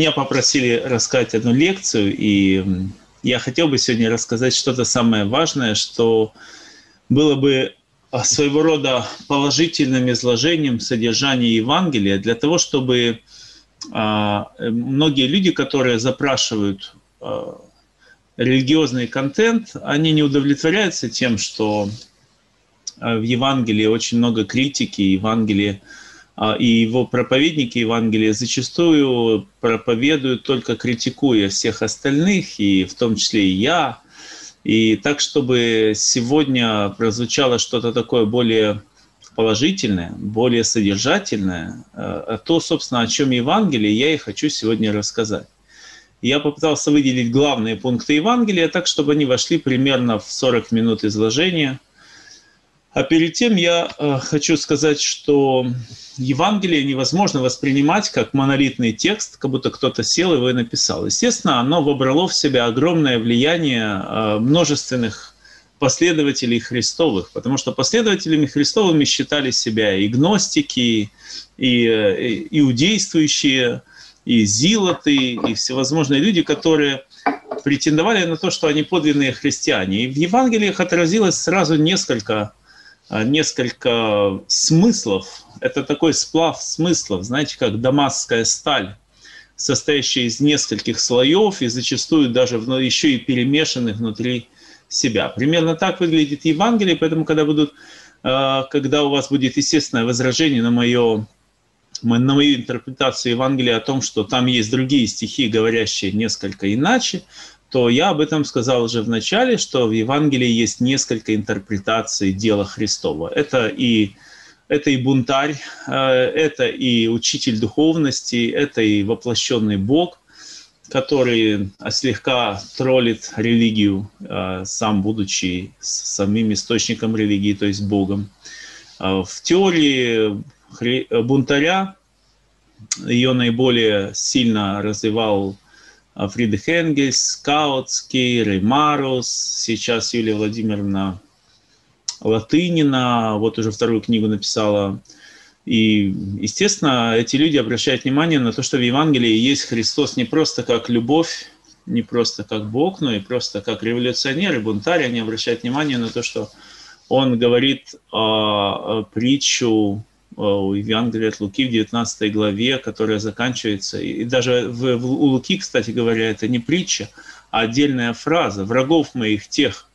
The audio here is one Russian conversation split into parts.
Меня попросили рассказать одну лекцию, и я хотел бы сегодня рассказать что-то самое важное, что было бы а, своего рода положительным изложением содержания Евангелия для того, чтобы а, многие люди, которые запрашивают а, религиозный контент, они не удовлетворяются тем, что в Евангелии очень много критики, Евангелие и его проповедники Евангелия зачастую проповедуют только критикуя всех остальных, и в том числе и я. И так, чтобы сегодня прозвучало что-то такое более положительное, более содержательное, а то, собственно, о чем Евангелие, я и хочу сегодня рассказать. Я попытался выделить главные пункты Евангелия так, чтобы они вошли примерно в 40 минут изложения – а перед тем я э, хочу сказать, что Евангелие невозможно воспринимать как монолитный текст, как будто кто-то сел его и написал. Естественно, оно вобрало в себя огромное влияние э, множественных последователей Христовых, потому что последователями Христовыми считали себя и гностики, и э, иудействующие, и зилоты, и всевозможные люди, которые претендовали на то, что они подлинные христиане. И в Евангелиях отразилось сразу несколько несколько смыслов. Это такой сплав смыслов, знаете, как дамасская сталь, состоящая из нескольких слоев и зачастую даже еще и перемешанных внутри себя. Примерно так выглядит Евангелие, поэтому когда будут а, когда у вас будет естественное возражение на мое на мою интерпретацию Евангелия о том, что там есть другие стихи, говорящие несколько иначе, то я об этом сказал уже в начале, что в Евангелии есть несколько интерпретаций дела Христова. Это и, это и бунтарь, э, это и учитель духовности, это и воплощенный Бог, который слегка троллит религию, э, сам будучи самим источником религии, то есть Богом. Э, в теории бунтаря ее наиболее сильно развивал Фридрих Энгельс, Каутский, Реймарус, сейчас Юлия Владимировна Латынина, вот уже вторую книгу написала. И, естественно, эти люди обращают внимание на то, что в Евангелии есть Христос не просто как любовь, не просто как Бог, но и просто как революционер и бунтарь. Они обращают внимание на то, что он говорит о притчу у Евангелия от Луки в 19 главе, которая заканчивается, и даже в, в, у Луки, кстати говоря, это не притча, а отдельная фраза «врагов моих тех,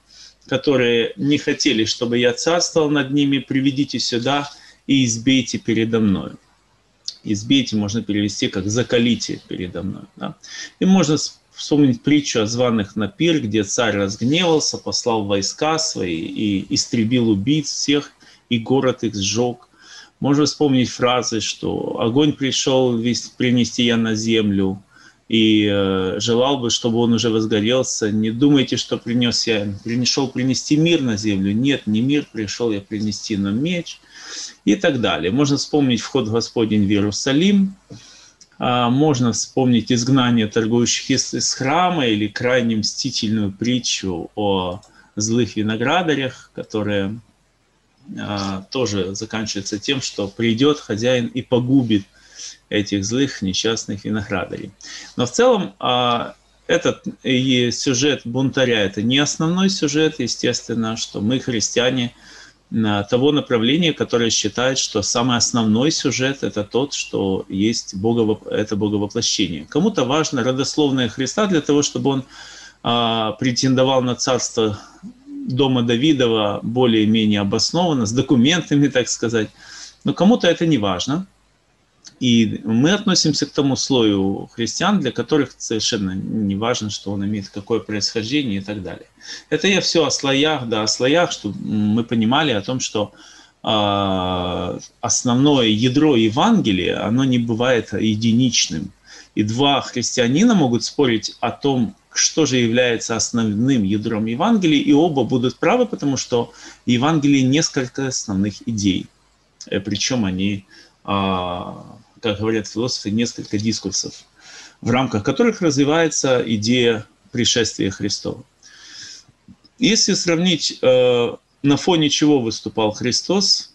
которые не хотели, чтобы я царствовал над ними, приведите сюда и избейте передо мною». Избейте можно перевести как «закалите передо мной». Да? И можно вспомнить притчу о званых на пир, где царь разгневался, послал войска свои и истребил убийц всех, и город их сжег – можно вспомнить фразы, что огонь пришел принести я на землю, и э, желал бы, чтобы он уже возгорелся. Не думайте, что принес я, пришел принести мир на землю. Нет, не мир пришел я принести, но меч и так далее. Можно вспомнить вход Господень в Иерусалим, а, можно вспомнить изгнание торгующих из, из храма или крайне мстительную притчу о злых виноградарях, которые тоже заканчивается тем, что придет хозяин и погубит этих злых несчастных виноградарей. Но в целом а, этот сюжет бунтаря это не основной сюжет, естественно, что мы христиане того направления, которое считает, что самый основной сюжет это тот, что есть Бога, это Боговоплощение. Кому-то важно родословное Христа для того, чтобы он а, претендовал на царство дома Давидова более-менее обоснованно, с документами, так сказать. Но кому-то это не важно. И мы относимся к тому слою христиан, для которых совершенно не важно, что он имеет какое происхождение и так далее. Это я все о слоях, да, о слоях, чтобы мы понимали о том, что э, основное ядро Евангелия, оно не бывает единичным. И два христианина могут спорить о том, что же является основным ядром Евангелия, и оба будут правы, потому что в Евангелии несколько основных идей. Э, Причем они а, как говорят философы, несколько дискурсов, в рамках которых развивается идея пришествия Христова. Если сравнить, э, на фоне чего выступал Христос,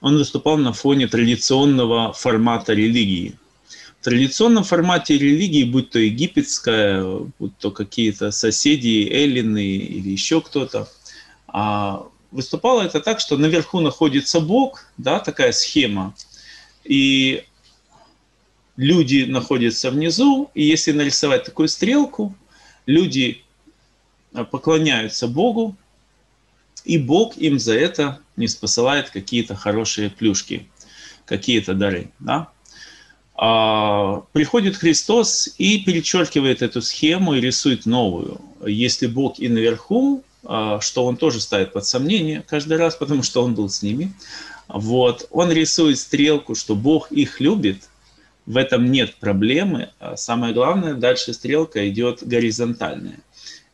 он выступал на фоне традиционного формата религии. Традиционном формате религии, будь то египетская, будь то какие-то соседи, эллины или еще кто-то, а выступало это так, что наверху находится Бог, да, такая схема, и люди находятся внизу, и если нарисовать такую стрелку, люди а, поклоняются Богу, и Бог им за это не спосылает какие-то хорошие плюшки, какие-то дары. Да? А, приходит Христос и перечеркивает эту схему и рисует новую. Если Бог и наверху, а, что он тоже ставит под сомнение каждый раз, потому что он был с ними, вот, он рисует стрелку, что Бог их любит, в этом нет проблемы. А самое главное, дальше стрелка идет горизонтальная.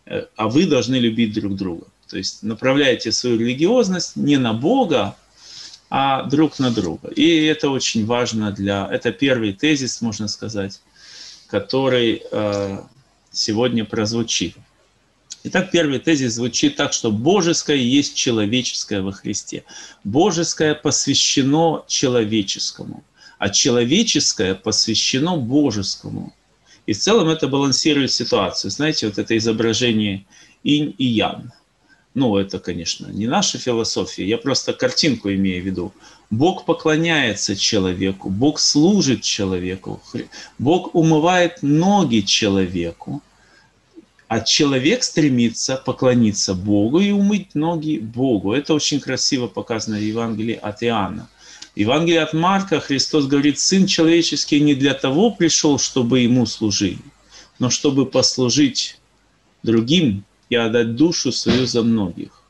Э, а вы должны любить друг друга. То есть направляйте свою религиозность не на Бога, а друг на друга. И это очень важно для... Это первый тезис, можно сказать, который э, сегодня прозвучит. Итак, первый тезис звучит так, что божеское есть человеческое во Христе. Божеское посвящено человеческому а человеческое посвящено божескому. И в целом это балансирует ситуацию. Знаете, вот это изображение инь и ян. Ну, это, конечно, не наша философия, я просто картинку имею в виду. Бог поклоняется человеку, Бог служит человеку, Бог умывает ноги человеку, а человек стремится поклониться Богу и умыть ноги Богу. Это очень красиво показано в Евангелии от Иоанна. Евангелие от Марка Христос говорит, Сын человеческий не для того пришел, чтобы Ему служили, но чтобы послужить другим и отдать душу свою за многих.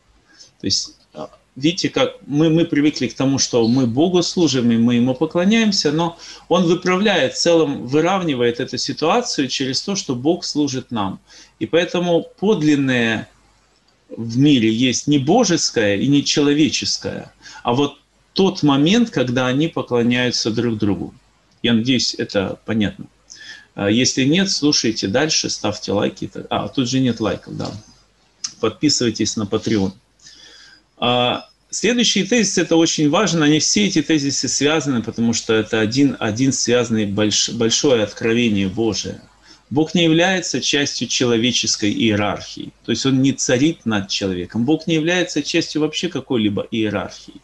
То есть, а, видите, как мы, мы привыкли к тому, что мы Богу служим, и мы Ему поклоняемся, но Он выправляет, в целом выравнивает эту ситуацию через то, что Бог служит нам. И поэтому подлинное в мире есть не божеское и не человеческое, а вот тот момент, когда они поклоняются друг другу. Я надеюсь, это понятно. А если нет, слушайте дальше, ставьте лайки. А, тут же нет лайков, да. Подписывайтесь на Patreon. А, следующий тезис, это очень важно. Они все эти тезисы связаны, потому что это один, один связанный больш, большое откровение Божие. Бог не является частью человеческой иерархии. То есть он не царит над человеком. Бог не является частью вообще какой-либо иерархии.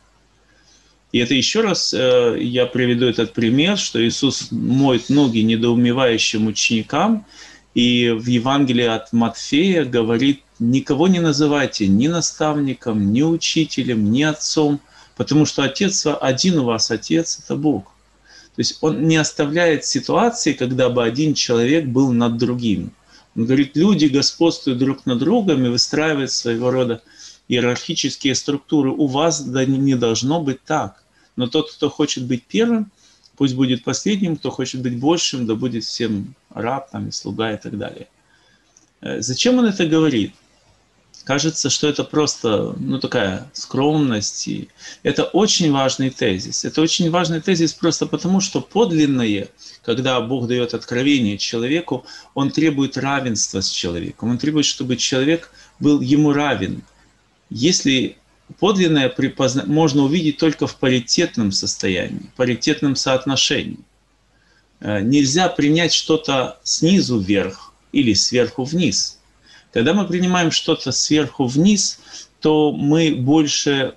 И это еще раз э, я приведу этот пример, что Иисус моет ноги недоумевающим ученикам, и в Евангелии от Матфея говорит, никого не называйте ни наставником, ни учителем, ни отцом, потому что Отец, один у вас Отец – это Бог. То есть он не оставляет ситуации, когда бы один человек был над другим. Он говорит, люди господствуют друг над другом и выстраивают своего рода иерархические структуры. У вас да не должно быть так. Но тот, кто хочет быть первым, пусть будет последним, кто хочет быть большим, да будет всем раб там, и слуга и так далее. Э, зачем он это говорит? Кажется, что это просто ну, такая скромность. И это очень важный тезис. Это очень важный тезис просто потому, что подлинное, когда Бог дает откровение человеку, Он требует равенства с человеком. Он требует, чтобы человек был ему равен. Если подлинное припозна... можно увидеть только в паритетном состоянии, паритетном соотношении. Э, нельзя принять что-то снизу вверх или сверху вниз. Когда мы принимаем что-то сверху вниз, то мы больше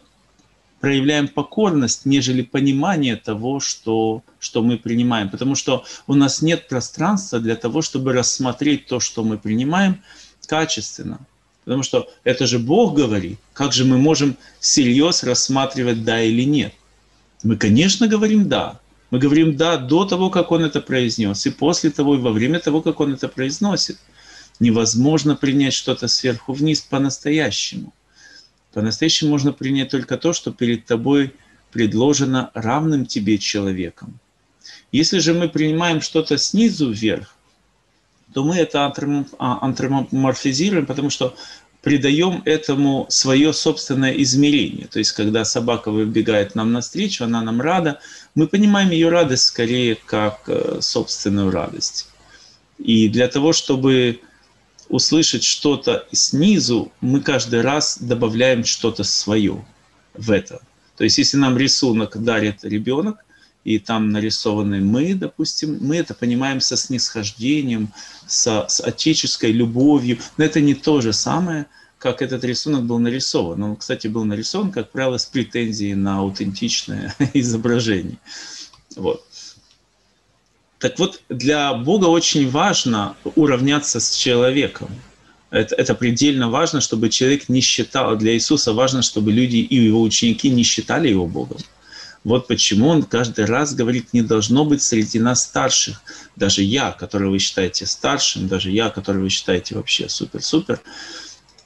проявляем покорность, нежели понимание того, что, что мы принимаем. Потому что у нас нет пространства для того, чтобы рассмотреть то, что мы принимаем, качественно. Потому что это же Бог говорит. Как же мы можем всерьез рассматривать да или нет? Мы, конечно, говорим да. Мы говорим «да» до того, как он это произнес, и после того, и во время того, как он это произносит. Невозможно принять что-то сверху вниз по-настоящему. По-настоящему можно принять только то, что перед тобой предложено равным тебе человеком. Если же мы принимаем что-то снизу вверх, то мы это антроморфизируем, потому что придаем этому свое собственное измерение. То есть, когда собака выбегает нам навстречу, она нам рада, мы понимаем ее радость скорее как э, собственную радость. И для того, чтобы услышать что-то снизу, мы каждый раз добавляем что-то свое в это. То есть, если нам рисунок дарит ребенок, и там нарисованы мы, допустим, мы это понимаем со снисхождением, со, с отеческой любовью. Но это не то же самое, как этот рисунок был нарисован. Он, кстати, был нарисован, как правило, с претензией на аутентичное изображение. Вот. Так вот, для Бога очень важно уравняться с человеком. Это, это предельно важно, чтобы человек не считал, для Иисуса важно, чтобы люди и его ученики не считали его Богом. Вот почему он каждый раз говорит, не должно быть среди нас старших. Даже я, которого вы считаете старшим, даже я, которого вы считаете вообще супер-супер.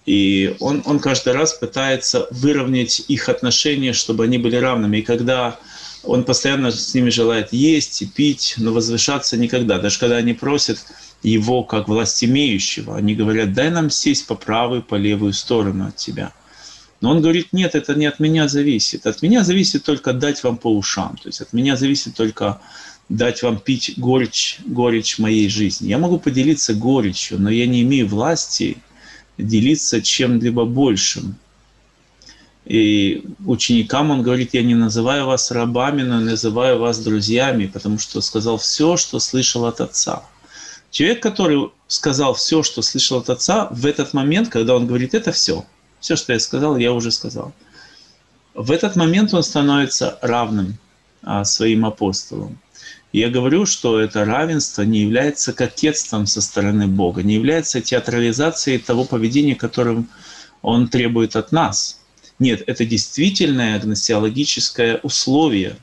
И он, он каждый раз пытается выровнять их отношения, чтобы они были равными. И когда он постоянно с ними желает есть и пить, но возвышаться никогда. Даже когда они просят его как властимеющего, они говорят, дай нам сесть по правую, по левую сторону от тебя – но он говорит, нет, это не от меня зависит. От меня зависит только дать вам по ушам. То есть от меня зависит только дать вам пить горечь, горечь моей жизни. Я могу поделиться горечью, но я не имею власти делиться чем-либо большим. И ученикам он говорит, я не называю вас рабами, но называю вас друзьями, потому что сказал все, что слышал от Отца. Человек, который сказал все, что слышал от Отца, в этот момент, когда он говорит это все – все, что я сказал, я уже сказал. В этот момент он становится равным а, своим апостолам. я говорю, что это равенство не является кокетством со стороны Бога, не является театрализацией того поведения, которым он требует от нас. Нет, это действительное гносеологическое условие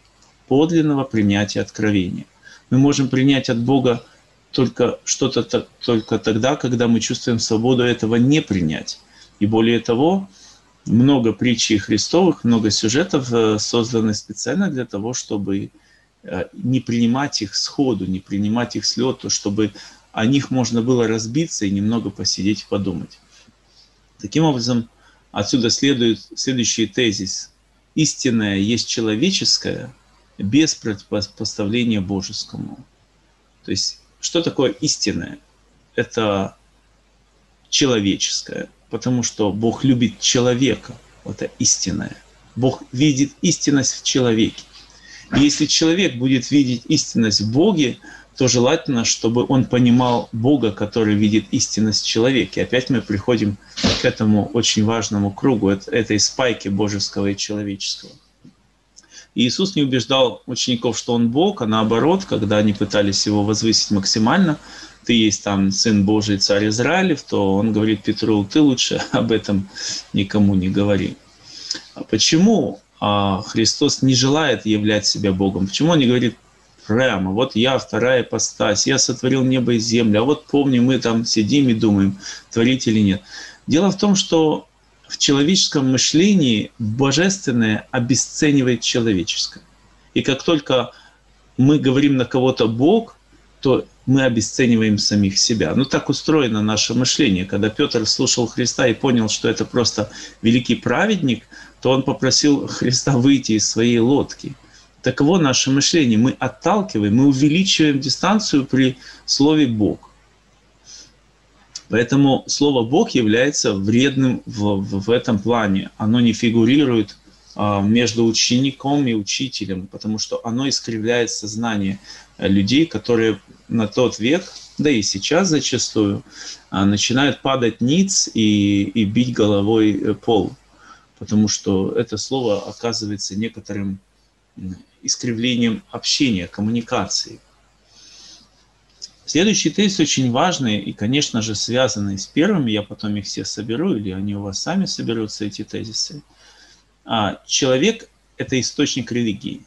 подлинного принятия откровения. Мы можем принять от Бога только что-то только тогда, когда мы чувствуем свободу этого не принять. И более того, много притчей Христовых, много сюжетов э, созданы специально для того, чтобы э, не принимать их сходу, не принимать их с лету, чтобы о них можно было разбиться и немного посидеть и подумать. Таким образом, отсюда следует следующий тезис. Истинное есть человеческое без противопоставления божескому. То есть, что такое истинное? Это человеческое потому что Бог любит человека. Это истинное. Бог видит истинность в человеке. И если человек будет видеть истинность в Боге, то желательно, чтобы он понимал Бога, который видит истинность в человеке. Опять мы приходим к этому очень важному кругу, этой спайки божеского и человеческого. Иисус не убеждал учеников, что Он Бог, а наоборот, когда они пытались Его возвысить максимально, ты есть там Сын Божий, Царь Израилев, то он говорит Петру, ты лучше об этом никому не говори. А почему а, Христос не желает являть себя Богом? Почему он не говорит прямо, вот я, вторая постась, я сотворил небо и землю, а вот помни, мы там сидим и думаем, творить или нет. Дело в том, что в человеческом мышлении божественное обесценивает человеческое. И как только мы говорим на кого-то Бог, то мы обесцениваем самих себя. Ну так устроено наше мышление. Когда Петр слушал Христа и понял, что это просто великий праведник, то он попросил Христа выйти из своей лодки. Таково наше мышление. Мы отталкиваем, мы увеличиваем дистанцию при слове «Бог». Поэтому слово «Бог» является вредным в, в, в этом плане. Оно не фигурирует а, между учеником и учителем, потому что оно искривляет сознание людей, которые на тот век, да и сейчас зачастую, а, начинают падать ниц и, и бить головой э, пол, потому что это слово оказывается некоторым искривлением общения, коммуникации. Следующий тезис очень важный и, конечно же, связанный с первым. Я потом их все соберу, или они у вас сами соберутся, эти тезисы. А, человек – это источник религии.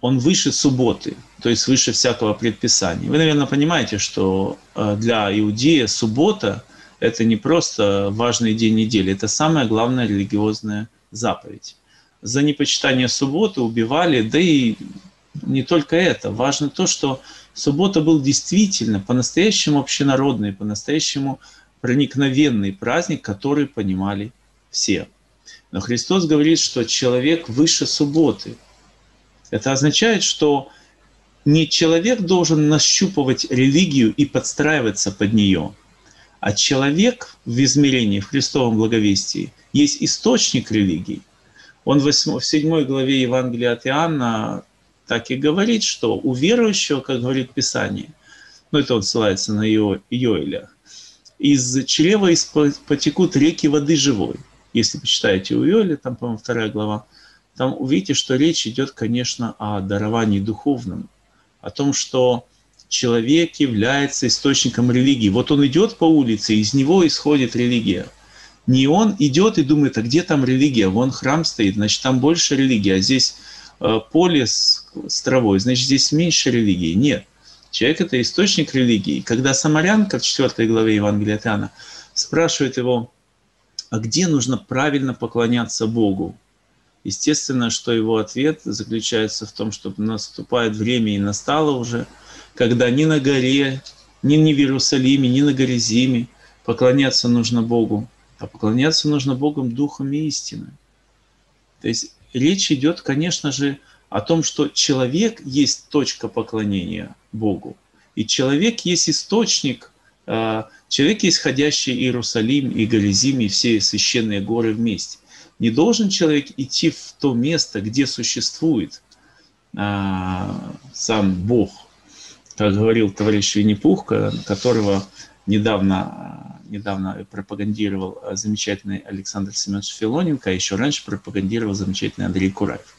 он выше субботы, то есть выше всякого предписания. Вы, наверное, понимаете, что э, для иудея суббота – это не просто важный день недели, это самая главная религиозная заповедь. За непочитание субботы убивали, да и не только это. Важно то, что суббота был действительно по-настоящему общенародный, по-настоящему проникновенный праздник, который понимали все. Но Христос говорит, что человек выше субботы. Это означает, что не человек должен нащупывать религию и подстраиваться под нее, а человек в измерении, в Христовом благовестии, есть источник религии. Он в 7 главе Евангелия от Иоанна так и говорит, что у верующего, как говорит Писание, ну это он ссылается на Йоэля, из чрева потекут реки воды живой. Если почитаете у Йоэля, там, по-моему, вторая глава, там увидите, что речь идет, конечно, о даровании духовном, о том, что человек является источником религии. Вот он идет по улице, из него исходит религия. Не он идет и думает, а где там религия? Вон храм стоит, значит, там больше религии, а здесь поле с, с травой, значит, здесь меньше религии. Нет. Человек – это источник религии. Когда самарянка в 4 главе Евангелия от Иоанна спрашивает его, а где нужно правильно поклоняться Богу? Естественно, что его ответ заключается в том, что наступает время и настало уже, когда ни на горе, ни, ни в Иерусалиме, ни на горе Зиме поклоняться нужно Богу, а поклоняться нужно Богом Духом и истиной. То есть речь идет, конечно же, о том, что человек есть точка поклонения Богу, и человек есть источник, а, человек есть ходящий Иерусалим и Горизим, и все священные горы вместе. Не должен человек идти в то место, где существует а, сам Бог, как говорил товарищ Винни-Пух, которого недавно недавно пропагандировал э, замечательный Александр Семенович Филоненко, а еще раньше пропагандировал замечательный Андрей Кураев.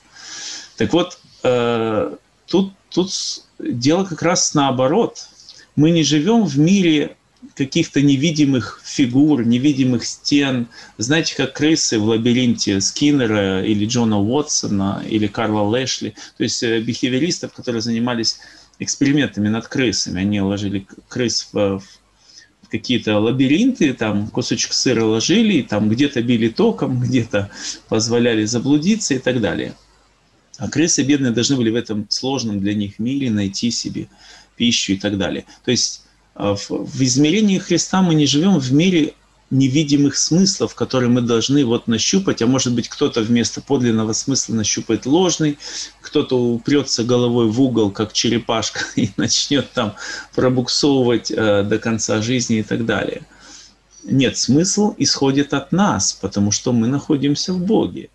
Так вот, э, тут, тут дело как раз наоборот. Мы не живем в мире каких-то невидимых фигур, невидимых стен. Знаете, как крысы в лабиринте Скиннера или Джона Уотсона или Карла Лэшли, то есть э, бихевиористов, которые занимались экспериментами над крысами. Они ложили крыс в, какие-то лабиринты, там кусочек сыра ложили, там где-то били током, где-то позволяли заблудиться и так далее. А крысы бедные должны были в этом сложном для них мире найти себе пищу и так далее. То есть а, в, в измерении Христа мы не живем в мире невидимых смыслов, которые мы должны вот нащупать, а может быть кто-то вместо подлинного смысла нащупает ложный, кто-то упрется головой в угол, как черепашка, и начнет там пробуксовывать э, до конца жизни и так далее. Нет, смысл исходит от нас, потому что мы находимся в Боге.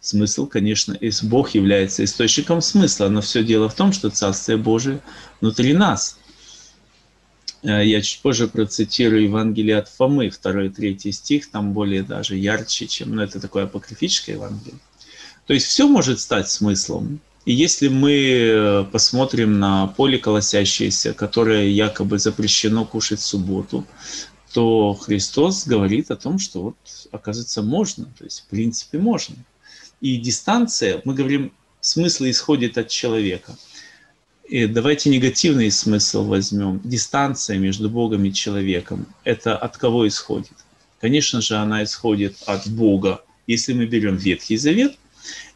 Смысл, конечно, Бог является источником смысла, но все дело в том, что Царствие Божие внутри нас – я чуть позже процитирую Евангелие от Фомы, 2-3 стих, там более даже ярче, чем, ну, это такое апокрифическое Евангелие. То есть все может стать смыслом. И если мы э, посмотрим на поле колосящееся, которое якобы запрещено кушать в субботу, то Христос говорит о том, что вот, оказывается, можно, то есть в принципе можно. И дистанция, мы говорим, смысл исходит от человека – и давайте негативный смысл возьмем. Дистанция между Богом и человеком. Это от кого исходит? Конечно же, она исходит от Бога. Если мы берем Ветхий Завет,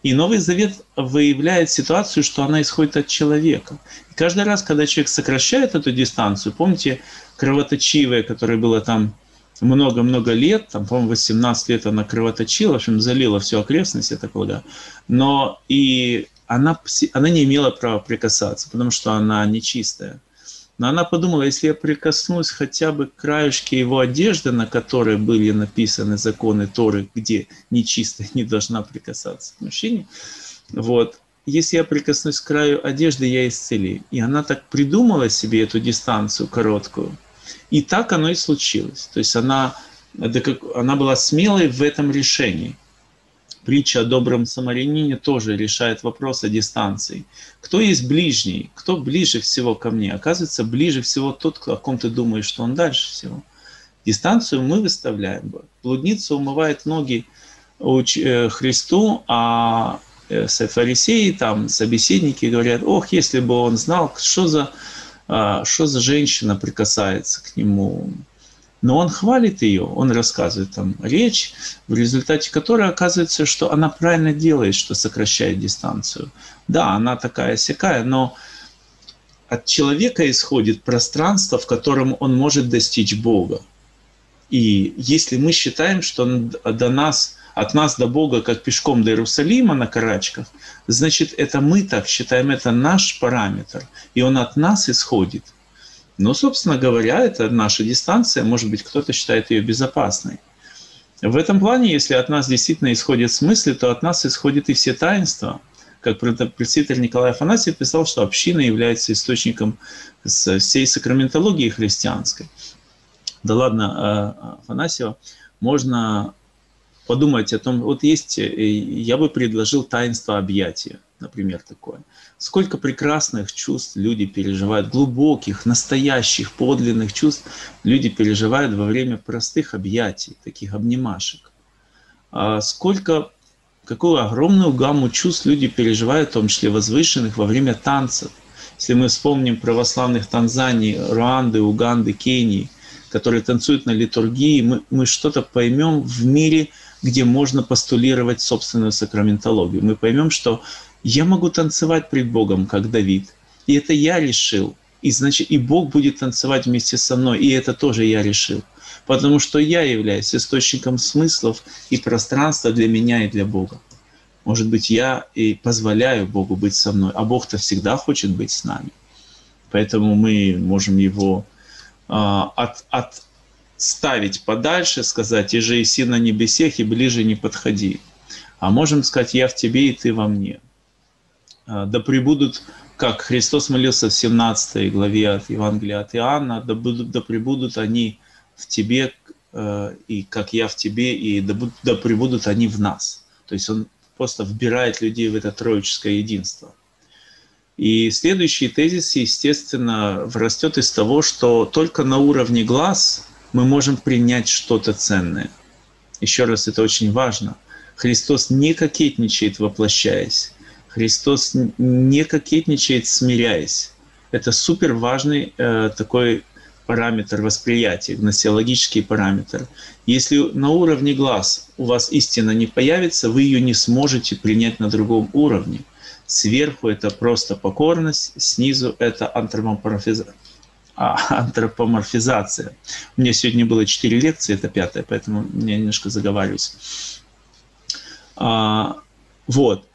и Новый Завет выявляет ситуацию, что она исходит от человека. И каждый раз, когда человек сокращает эту дистанцию, помните, кровоточивая, которая была там много-много лет, там, по-моему, 18 лет она кровоточила, в общем, залила всю окрестность, я так полагаю. Но и она, она не имела права прикасаться, потому что она нечистая. Но она подумала, если я прикоснусь хотя бы к краешке его одежды, на которой были написаны законы Торы, где нечистая не должна прикасаться к мужчине, вот, если я прикоснусь к краю одежды, я исцелю. И она так придумала себе эту дистанцию короткую. И так оно и случилось. То есть она, она была смелой в этом решении – притча о добром самарянине тоже решает вопрос о дистанции. Кто есть ближний? Кто ближе всего ко мне? Оказывается, ближе всего тот, о ком ты думаешь, что он дальше всего. Дистанцию мы выставляем. Блудница умывает ноги э, Христу, а э, фарисеи, там собеседники говорят, ох, если бы он знал, что за, а, что за женщина прикасается к нему. Но он хвалит ее, он рассказывает там речь, в результате которой оказывается, что она правильно делает, что сокращает дистанцию. Да, она такая сякая, но от человека исходит пространство, в котором он может достичь Бога. И если мы считаем, что до нас, от нас до Бога, как пешком до Иерусалима на карачках, значит, это мы так считаем, это наш параметр, и он от нас исходит. Но, собственно говоря, это наша дистанция, может быть, кто-то считает ее безопасной. В этом плане, если от нас действительно исходят смыслы, то от нас исходят и все таинства. Как пресвитер Николай Афанасьев писал, что община является источником всей сакраментологии христианской да ладно э, Афанасьева, можно подумать о том, вот есть, э, я бы предложил таинство объятия, например, такое. Сколько прекрасных чувств люди переживают, глубоких, настоящих, подлинных чувств люди переживают во время простых объятий, таких обнимашек. А сколько, какую огромную гамму чувств люди переживают, в том числе возвышенных, во время танцев. Если мы вспомним православных Танзании, Руанды, Уганды, Кении, которые танцуют на литургии, мы, мы что-то поймем в мире, где можно постулировать собственную сакраментологию. Мы поймем, что я могу танцевать пред Богом, как Давид. И это я решил. И значит, и Бог будет танцевать вместе со мной. И это тоже я решил. Потому что я являюсь источником смыслов и пространства для меня и для Бога. Может быть, я и позволяю Богу быть со мной, а Бог-то всегда хочет быть с нами. Поэтому мы можем Его а, от, отставить подальше, сказать, и же иси на небесех, и ближе не подходи. А можем сказать, я в тебе, и ты во мне. А, да прибудут, как Христос молился в 17 главе от Евангелия от Иоанна, да, будут, да прибудут они в тебе, э, и как я в тебе, и да, будут, да прибудут они в нас. То есть он просто вбирает людей в это троическое единство – и следующий тезис, естественно, растет из того, что только на уровне глаз мы можем принять что-то ценное. Еще раз, это очень важно. Христос не кокетничает, воплощаясь. Христос не кокетничает, смиряясь. Это супер важный э, такой параметр восприятия, гносеологический параметр. Если на уровне глаз у вас истина не появится, вы ее не сможете принять на другом уровне – Сверху это просто покорность, снизу это антропоморфизация. А, антропоморфизация. У меня сегодня было четыре лекции, это пятая, поэтому я немножко заговариваюсь. А, вот.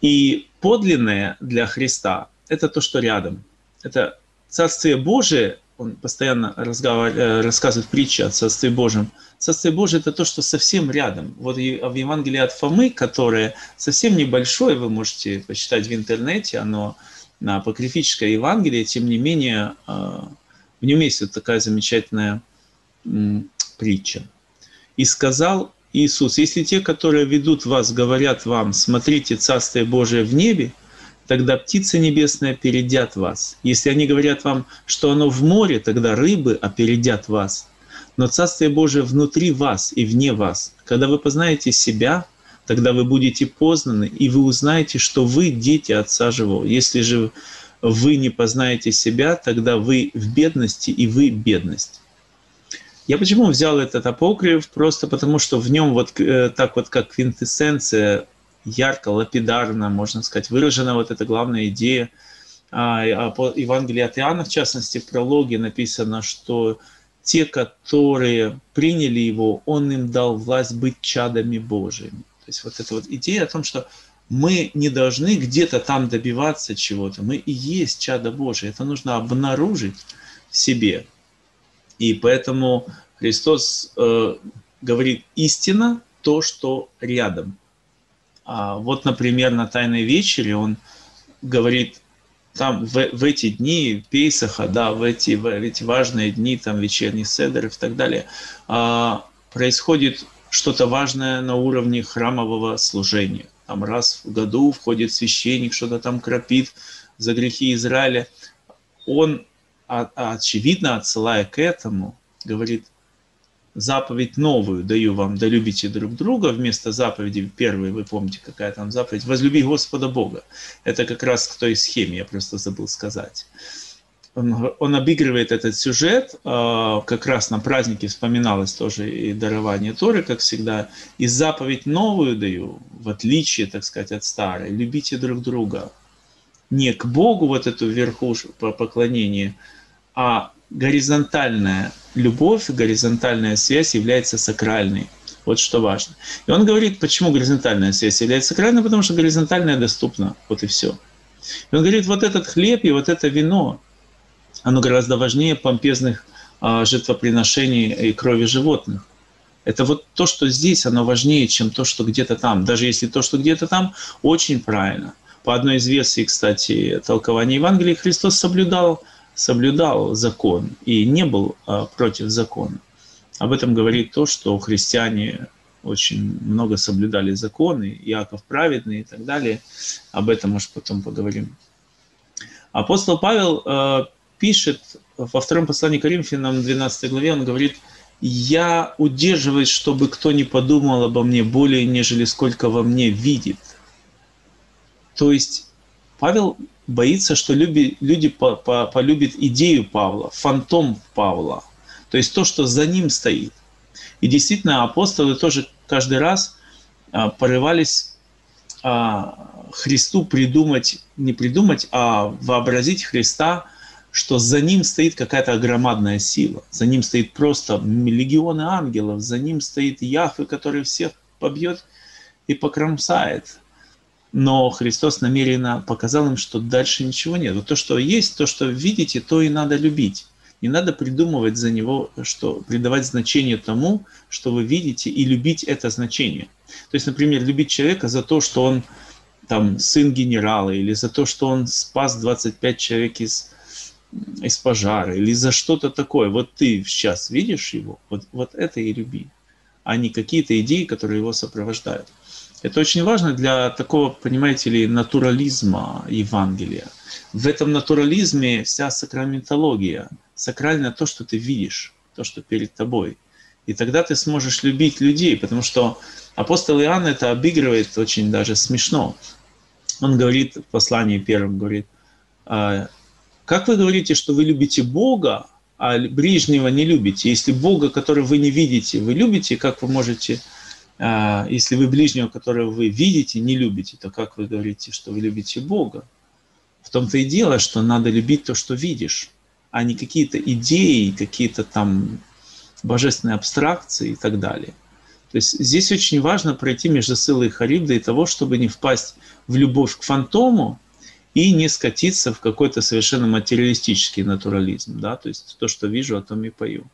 И подлинное для Христа – это то, что рядом. Это Царствие Божие он постоянно э, рассказывает притчи о Царстве Божьем. Царствие Божие – это то, что совсем рядом. Вот в Евангелии от Фомы, которое совсем небольшое, вы можете почитать в интернете, оно на апокрифическое Евангелие, тем не менее, э, в нем есть вот такая замечательная притча. «И сказал Иисус, если те, которые ведут вас, говорят вам, смотрите, Царствие Божие в небе, тогда птицы небесные опередят вас. Если они говорят вам, что оно в море, тогда рыбы опередят вас. Но Царствие Божие внутри вас и вне вас. Когда вы познаете себя, тогда вы будете познаны, и вы узнаете, что вы дети Отца Живого. Если же вы не познаете себя, тогда вы в бедности, и вы бедность. Я почему взял этот апокриф? Просто потому, что в нем вот э, так вот как квинтэссенция ярко, лапидарно, можно сказать, выражена вот эта главная идея. А, а по Евангелии от Иоанна, в частности, в прологе написано, что те, которые приняли его, он им дал власть быть чадами Божьими. То есть вот эта вот идея о том, что мы не должны где-то там добиваться чего-то, мы и есть чадо Божие. Это нужно обнаружить в себе. И поэтому Христос э, говорит истина то, что рядом. А вот, например, на Тайной вечере он говорит, там в, в эти дни Пейсаха, да, в эти, в эти важные дни, там вечерний седер и так далее, а, происходит что-то важное на уровне храмового служения. Там раз в году входит священник, что-то там кропит за грехи Израиля. Он, а, очевидно, отсылая к этому, говорит, заповедь новую даю вам, да любите друг друга, вместо заповеди первой, вы помните, какая там заповедь, возлюби Господа Бога. Это как раз к той схеме, я просто забыл сказать. Он, он обыгрывает этот сюжет, а, как раз на празднике вспоминалось тоже и дарование Торы, как всегда, и заповедь новую даю, в отличие, так сказать, от старой, любите друг друга. Не к Богу вот эту верхушку поклонение, а горизонтальная любовь, горизонтальная связь является сакральной. Вот что важно. И он говорит, почему горизонтальная связь является сакральной, потому что горизонтальная доступна. Вот и все. И он говорит, вот этот хлеб и вот это вино, оно гораздо важнее помпезных а, жертвоприношений и крови животных. Это вот то, что здесь, оно важнее, чем то, что где-то там. Даже если то, что где-то там, очень правильно. По одной из версий, кстати, толкования Евангелия, Христос соблюдал соблюдал закон и не был а, против закона. Об этом говорит то, что христиане очень много соблюдали законы, Иаков праведный и так далее. Об этом, может, потом поговорим. Апостол Павел э, пишет во втором послании Коринфянам, 12 главе, он говорит, «Я удерживаюсь, чтобы кто не подумал обо мне более, нежели сколько во мне видит». То есть Павел боится, что люди, люди по, по, полюбят идею Павла, фантом Павла, то есть то, что за ним стоит. И действительно, апостолы тоже каждый раз а, порывались а, Христу придумать, не придумать, а вообразить Христа, что за ним стоит какая-то громадная сила, за ним стоит просто легионы ангелов, за ним стоит Яхве, который всех побьет и покромсает но Христос намеренно показал им, что дальше ничего нет. То, что есть, то, что видите, то и надо любить. Не надо придумывать за него, что придавать значение тому, что вы видите, и любить это значение. То есть, например, любить человека за то, что он там сын генерала, или за то, что он спас 25 человек из, из пожара, или за что-то такое. Вот ты сейчас видишь его, вот, вот это и люби, а не какие-то идеи, которые его сопровождают. Это очень важно для такого, понимаете ли, натурализма Евангелия. В этом натурализме вся сакраментология. Сакрально то, что ты видишь, то, что перед тобой. И тогда ты сможешь любить людей, потому что апостол Иоанн это обыгрывает очень даже смешно. Он говорит в послании первом, говорит, «А, как вы говорите, что вы любите Бога, а ближнего не любите? Если Бога, которого вы не видите, вы любите, как вы можете если вы ближнего, которого вы видите, не любите, то как вы говорите, что вы любите Бога? В том-то и дело, что надо любить то, что видишь, а не какие-то идеи, какие-то там божественные абстракции и так далее. То есть здесь очень важно пройти между Сылой и Харибдой того, чтобы не впасть в любовь к фантому и не скатиться в какой-то совершенно материалистический натурализм. Да? То есть то, что вижу, о том и пою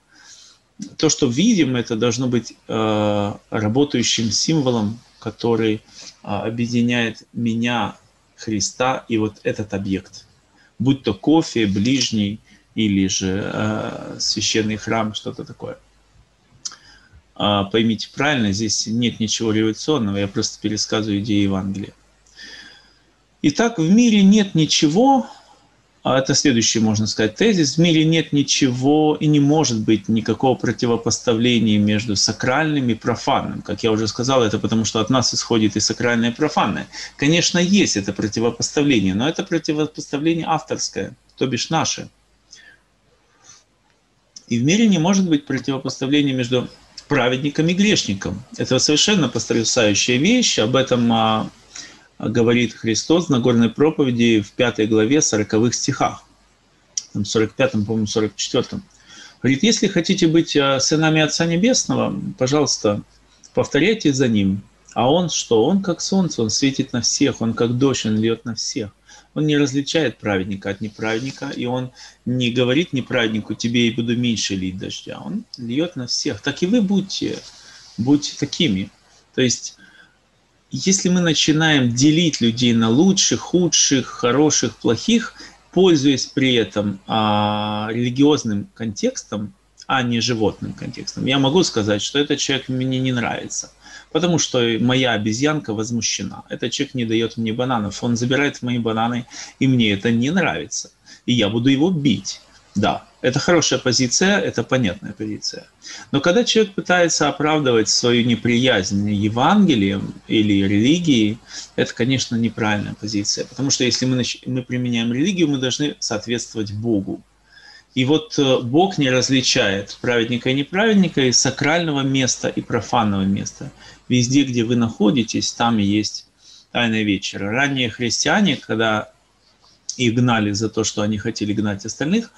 то, что видим, это должно быть э, работающим символом, который э, объединяет меня, Христа, и вот этот объект. Будь то кофе, ближний или же э, священный храм, что-то такое. Э, поймите правильно, здесь нет ничего революционного, я просто пересказываю идеи Евангелия. Итак, в мире нет ничего, это следующий, можно сказать, тезис. В мире нет ничего и не может быть никакого противопоставления между сакральным и профанным. Как я уже сказал, это потому что от нас исходит и сакральное, и профанное. Конечно, есть это противопоставление, но это противопоставление авторское, то бишь наше. И в мире не может быть противопоставления между праведником и грешником. Это совершенно потрясающая вещь. Об этом а, говорит Христос в Нагорной проповеди в пятой главе, 40 стихах, там 45-м, по-моему, 44-м. Говорит, если хотите быть э, сынами Отца Небесного, пожалуйста, повторяйте за Ним. А Он что? Он как солнце, Он светит на всех, Он как дождь, Он льет на всех. Он не различает праведника от неправедника, и он не говорит неправеднику, тебе и буду меньше лить дождя. Он льет на всех. Так и вы будьте, будьте такими. То есть если мы начинаем делить людей на лучших, худших, хороших, плохих, пользуясь при этом а, религиозным контекстом, а не животным контекстом, я могу сказать, что этот человек мне не нравится, потому что моя обезьянка возмущена. Этот человек не дает мне бананов, он забирает мои бананы, и мне это не нравится, и я буду его бить. Да, это хорошая позиция, это понятная позиция. Но когда человек пытается оправдывать свою неприязнь Евангелием или религией, это, конечно, неправильная позиция. Потому что если мы, мы применяем религию, мы должны соответствовать Богу. И вот э, Бог не различает праведника и неправедника, и сакрального места и профанного места. Везде, где вы находитесь, там и есть Тайная вечера. Ранние христиане, когда их гнали за то, что они хотели гнать остальных,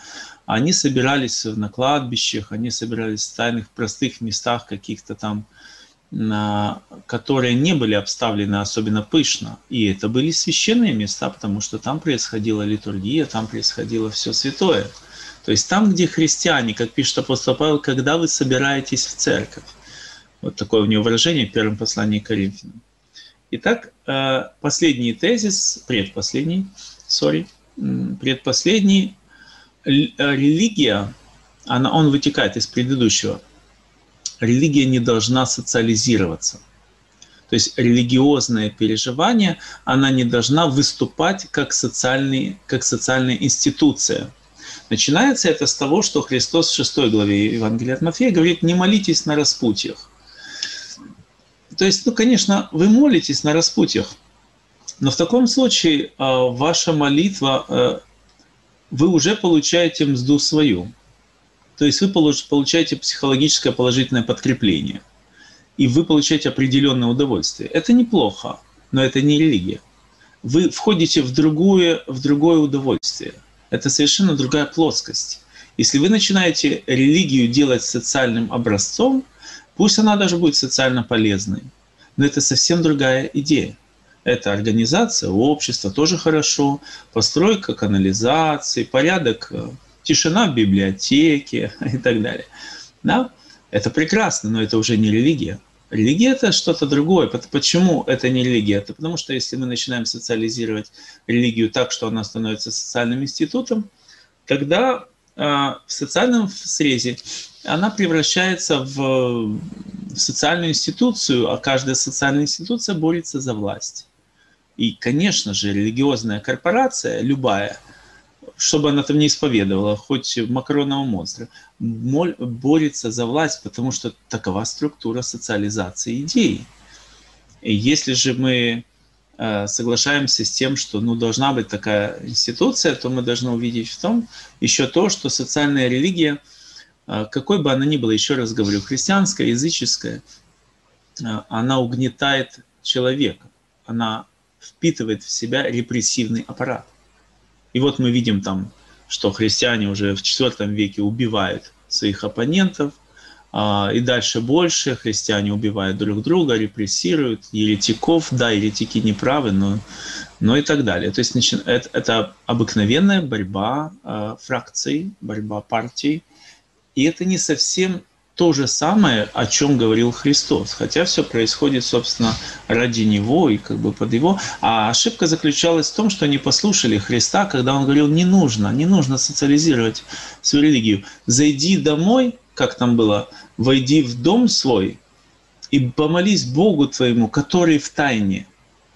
они собирались на кладбищах, они собирались в тайных простых местах каких-то там, которые не были обставлены особенно пышно. И это были священные места, потому что там происходила литургия, там происходило все святое. То есть там, где христиане, как пишет апостол Павел, когда вы собираетесь в церковь. Вот такое у него выражение в первом послании к Коринфянам. Итак, э, последний тезис, предпоследний, sorry, предпоследний, э, религия, она, он вытекает из предыдущего. Религия не должна социализироваться. То есть религиозное переживание, она не должна выступать как, социальный, как социальная институция. Начинается это с того, что Христос в 6 главе Евангелия от Матфея говорит, не молитесь на распутьях. То есть, ну, конечно, вы молитесь на распутьях, но в таком случае э, ваша молитва, э, вы уже получаете мзду свою. То есть вы получаете психологическое положительное подкрепление. И вы получаете определенное удовольствие. Это неплохо, но это не религия. Вы входите в другое, в другое удовольствие. Это совершенно другая плоскость. Если вы начинаете религию делать социальным образцом, пусть она даже будет социально полезной, но это совсем другая идея это организация общества, тоже хорошо, постройка канализации, порядок, э, тишина в библиотеке и так далее. Да? Это прекрасно, но это уже не религия. Религия это что-то другое. Почему это не религия? Это потому что если мы начинаем социализировать религию так, что она становится социальным институтом, тогда э, в социальном срезе она превращается в социальную институцию, а каждая социальная институция борется за власть. И, конечно же, религиозная корпорация, любая, чтобы она там не исповедовала, хоть макаронного монстра, борется за власть, потому что такова структура социализации идей. И если же мы э, соглашаемся с тем, что ну, должна быть такая институция, то мы должны увидеть в том еще то, что социальная религия, э, какой бы она ни была, еще раз говорю, христианская, языческая, э, она угнетает человека, она впитывает в себя репрессивный аппарат. И вот мы видим там, что христиане уже в IV веке убивают своих оппонентов, а, и дальше больше христиане убивают друг друга, репрессируют еретиков, да, еретики не правы, но, но и так далее. То есть это, это обыкновенная борьба э, фракций, борьба партий, и это не совсем то же самое, о чем говорил Христос. Хотя все происходит, собственно, ради Него и как бы под Его. А ошибка заключалась в том, что они послушали Христа, когда Он говорил, не нужно, не нужно социализировать свою религию. Зайди домой, как там было, войди в дом свой и помолись Богу твоему, который в тайне.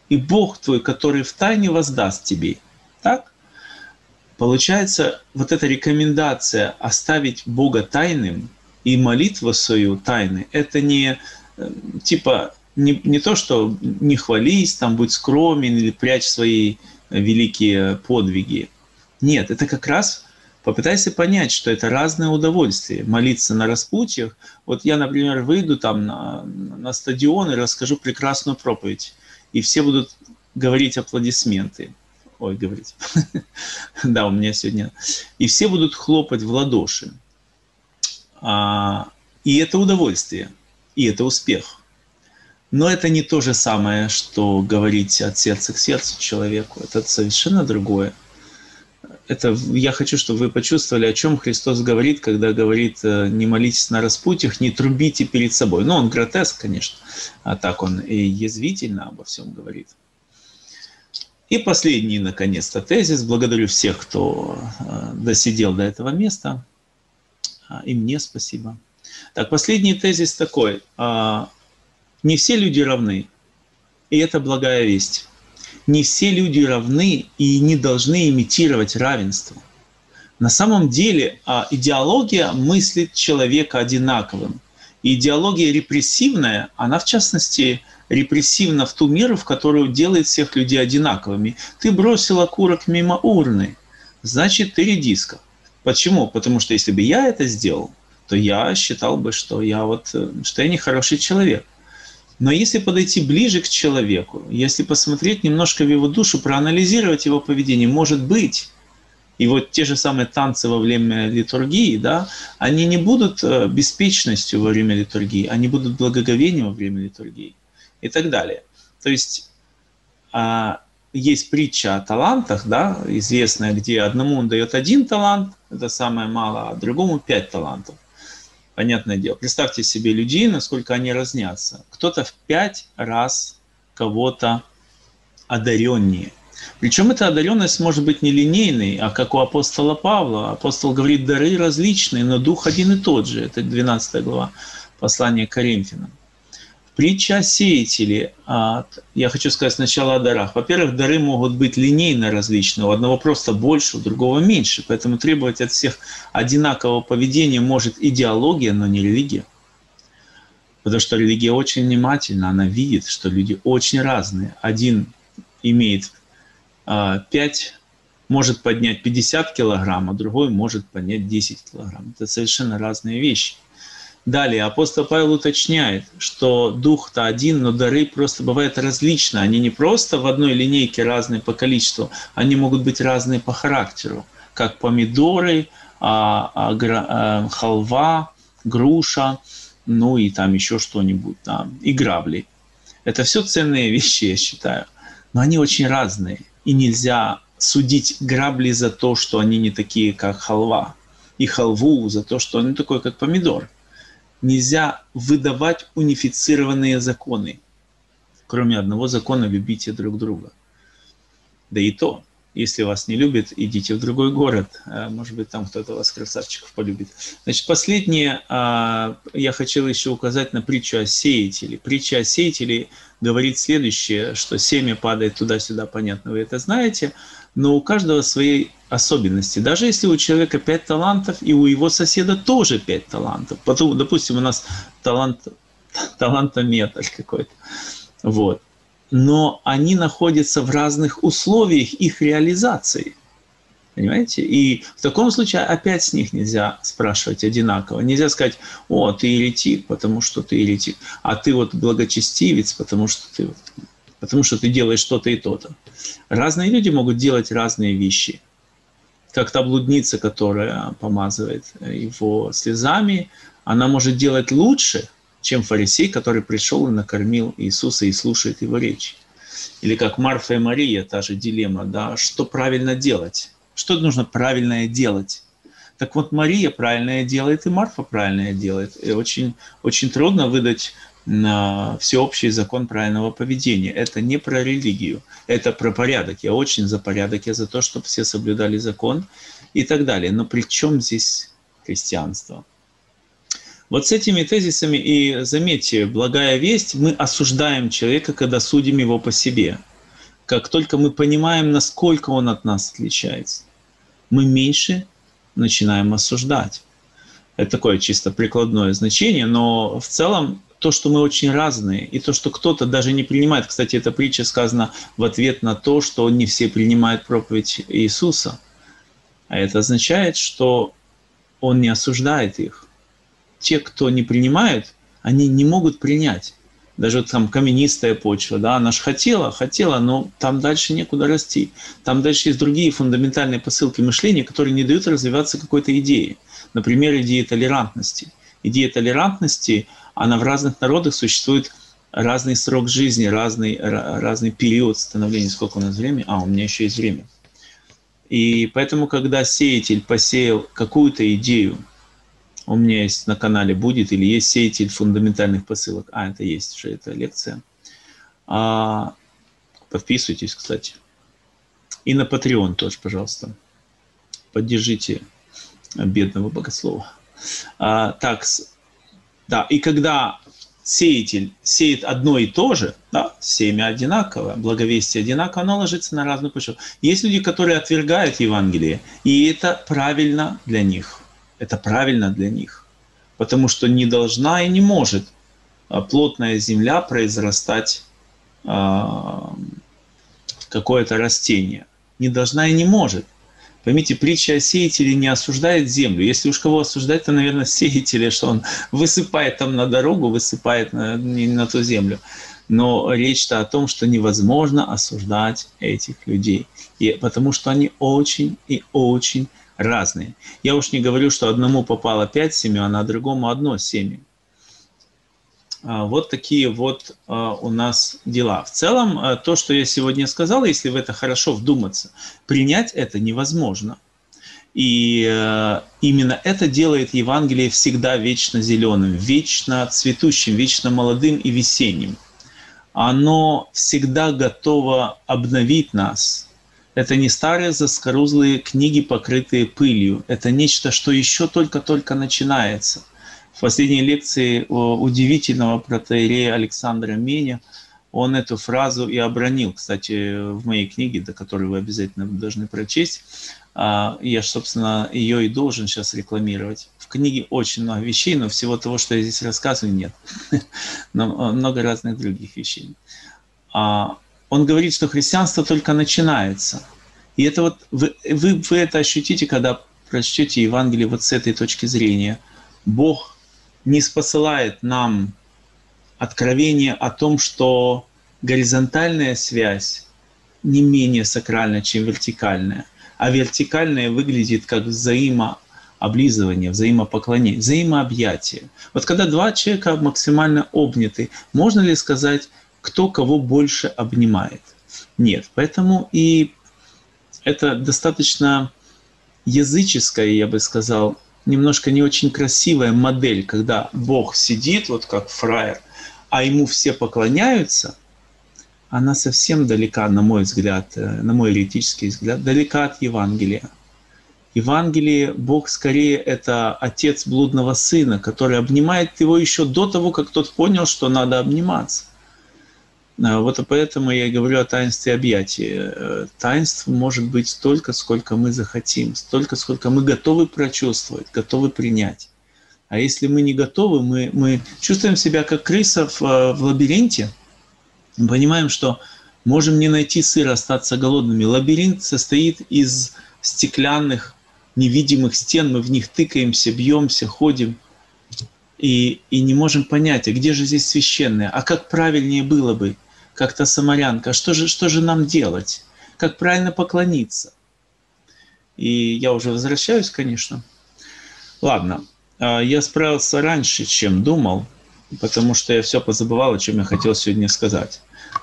И Бог твой, который в тайне, воздаст тебе. Так? Получается, вот эта рекомендация оставить Бога тайным – и молитва свою тайны, это не э, типа не, не то, что не хвались, там будь скромен или прячь свои великие подвиги. Нет, это как раз попытайся понять, что это разное удовольствие. Молиться на распутьях. Вот я, например, выйду там на, на стадион и расскажу прекрасную проповедь. И все будут говорить аплодисменты. Ой, говорить. да, у меня сегодня. И все будут хлопать в ладоши. А, и это удовольствие, и это успех. Но это не то же самое, что говорить от сердца к сердцу человеку. Это совершенно другое. Это я хочу, чтобы вы почувствовали, о чем Христос говорит, когда говорит э, «не молитесь на распутьях, не трубите перед собой». Ну, он гротеск, конечно, а так он и язвительно обо всем говорит. И последний, наконец-то, тезис. Благодарю всех, кто э, досидел до этого места. А, и мне спасибо. Так, последний тезис такой. А, не все люди равны, и это благая весть. Не все люди равны и не должны имитировать равенство. На самом деле а, идеология мыслит человека одинаковым. И идеология репрессивная, она в частности репрессивна в ту меру, в которую делает всех людей одинаковыми. Ты бросил окурок мимо урны, значит, ты редиска. Почему? Потому что если бы я это сделал, то я считал бы, что я вот, э, что я нехороший человек. Но если подойти ближе к человеку, если посмотреть немножко в его душу, проанализировать его поведение, может быть, и вот те же самые танцы во время литургии, да, они не будут э, беспечностью во время литургии, они будут благоговением во время литургии и так далее. То есть а, есть притча о талантах, да, известная, где одному он дает один талант, это самое мало, а другому пять талантов. Понятное дело. Представьте себе людей, насколько они разнятся. Кто-то в пять раз кого-то одареннее. Причем эта одаренность может быть не линейной, а как у апостола Павла. Апостол говорит, дары различные, но дух один и тот же. Это 12 глава послания Коринфянам. Притча о сеятеле. Я хочу сказать сначала о дарах. Во-первых, дары могут быть линейно различны. У одного просто больше, у другого меньше. Поэтому требовать от всех одинакового поведения может идеология, но не религия. Потому что религия очень внимательна. Она видит, что люди очень разные. Один имеет 5, а, может поднять 50 килограмм, а другой может поднять 10 килограмм. Это совершенно разные вещи. Далее апостол Павел уточняет, что дух-то один, но дары просто бывают различны. Они не просто в одной линейке разные по количеству, они могут быть разные по характеру, как помидоры, а, а, а, халва, груша, ну и там еще что-нибудь, там, и грабли. Это все ценные вещи, я считаю, но они очень разные, и нельзя судить грабли за то, что они не такие, как халва, и халву за то, что они такой, как помидор – нельзя выдавать унифицированные законы, кроме одного закона «любите друг друга». Да и то, если вас не любят, идите в другой город. А, может быть, там кто-то вас, красавчиков, полюбит. Значит, последнее, а, я хотел еще указать на притчу о сеятеле. Притча о сеятеле говорит следующее, что семя падает туда-сюда, понятно, вы это знаете, но у каждого свои особенности. Даже если у человека пять талантов, и у его соседа тоже пять талантов. Потом, допустим, у нас талант, талантометр какой-то. Вот но они находятся в разных условиях их реализации. Понимаете? И в таком случае опять с них нельзя спрашивать одинаково. Нельзя сказать, о, ты еретик, потому что ты еретик, а ты вот благочестивец, потому что ты, потому что ты делаешь что-то и то-то. Разные люди могут делать разные вещи. Как та блудница, которая помазывает его слезами, она может делать лучше – чем фарисей, который пришел и накормил Иисуса и слушает его речь. Или как Марфа и Мария, та же дилемма, да, что правильно делать? Что нужно правильное делать? Так вот, Мария правильное делает, и Марфа правильное делает. И очень, очень трудно выдать на всеобщий закон правильного поведения. Это не про религию, это про порядок. Я очень за порядок, я за то, чтобы все соблюдали закон и так далее. Но при чем здесь христианство? Вот с этими тезисами и заметьте, благая весть, мы осуждаем человека, когда судим его по себе. Как только мы понимаем, насколько он от нас отличается, мы меньше начинаем осуждать. Это такое чисто прикладное значение, но в целом то, что мы очень разные, и то, что кто-то даже не принимает, кстати, эта притча сказана в ответ на то, что не все принимают проповедь Иисуса. А это означает, что Он не осуждает их те, кто не принимают, они не могут принять. Даже там каменистая почва, да, она же хотела, хотела, но там дальше некуда расти. Там дальше есть другие фундаментальные посылки мышления, которые не дают развиваться какой-то идее. Например, идея толерантности. Идея толерантности, она в разных народах существует разный срок жизни, разный, разный период становления. Сколько у нас времени? А, у меня еще есть время. И поэтому, когда сеятель посеял какую-то идею, у меня есть на канале будет или есть сеятель фундаментальных посылок. А, это есть уже, эта лекция. А, подписывайтесь, кстати. И на Patreon тоже, пожалуйста. Поддержите бедного богослова. А, так, да, и когда сеятель сеет одно и то же, да, семя одинаковое, благовестие одинаково, оно ложится на разную почву. Есть люди, которые отвергают Евангелие, и это правильно для них. Это правильно для них. Потому что не должна и не может а, плотная земля произрастать а, какое-то растение. Не должна и не может. Поймите, притча о сеятеле не осуждает землю. Если уж кого осуждать, то, наверное, сеятеля, что он высыпает там на дорогу, высыпает на, не на ту землю. Но речь-то о том, что невозможно осуждать этих людей. И, потому что они очень и очень разные. Я уж не говорю, что одному попало пять семян, а другому одно семя. А, вот такие вот а, у нас дела. В целом, а, то, что я сегодня сказал, если в это хорошо вдуматься, принять это невозможно. И именно это делает Евангелие всегда вечно зеленым, вечно цветущим, вечно молодым и весенним. Оно всегда готово обновить нас. Это не старые заскорузлые книги, покрытые пылью. Это нечто, что еще только-только начинается – в последней лекции удивительного протеерея Александра Меня он эту фразу и обронил, кстати, в моей книге, до которой вы обязательно должны прочесть. А, я, собственно, ее и должен сейчас рекламировать. В книге очень много вещей, но всего того, что я здесь рассказываю, нет. Но а, много разных других вещей. А, он говорит, что христианство только начинается. И это вот вы, вы, вы это ощутите, когда прочтете Евангелие вот с этой точки зрения. Бог не спосылает нам откровение о том, что горизонтальная связь не менее сакральна, чем вертикальная, а вертикальная выглядит как взаимооблизывание, взаимопоклонение, взаимообъятие. Вот когда два человека максимально обняты, можно ли сказать, кто кого больше обнимает? Нет. Поэтому и это достаточно языческое, я бы сказал, немножко не очень красивая модель, когда Бог сидит, вот как фраер, а ему все поклоняются, она совсем далека, на мой взгляд, э, на мой эретический взгляд, далека от Евангелия. Евангелие, Бог скорее это отец блудного сына, который обнимает его еще до того, как тот понял, что надо обниматься. А, вот поэтому я говорю о таинстве объятия. Э, таинств может быть столько, сколько мы захотим, столько, сколько мы готовы прочувствовать, готовы принять. А если мы не готовы, мы, мы чувствуем себя как крыса в, э, в лабиринте, мы понимаем, что можем не найти сыр, остаться голодными. Лабиринт состоит из стеклянных, невидимых стен, мы в них тыкаемся, бьемся, ходим и, и не можем понять, а где же здесь священное, а как правильнее было бы, как то самарянка, что же, что же нам делать, как правильно поклониться. И я уже возвращаюсь, конечно. Ладно, а, я справился раньше, чем думал, потому что я все позабывал, о чем я хотел сегодня сказать.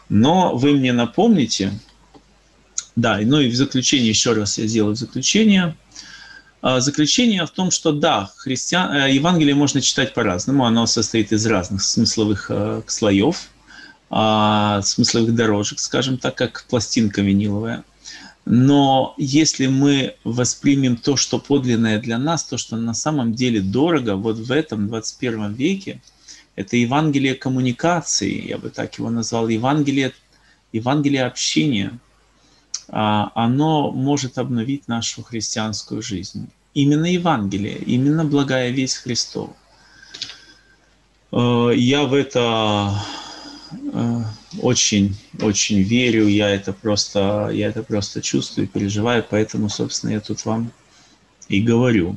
Но вы мне напомните, да, ну и в заключение, еще раз я сделаю заключение – а, заключение в том, что да, христиан, э, Евангелие можно читать по-разному, оно состоит из разных смысловых э, слоев, а, смысловых дорожек, скажем так, как пластинка виниловая. Но если мы воспримем то, что подлинное для нас, то, что на самом деле дорого, вот в этом 21 веке, это Евангелие коммуникации, я бы так его назвал, Евангелие, Евангелие общения – а, оно может обновить нашу христианскую жизнь. Именно Евангелие, именно благая весть Христова. Э, я в это очень, очень верю, я это просто, я это просто чувствую, переживаю, поэтому, собственно, я тут вам и говорю.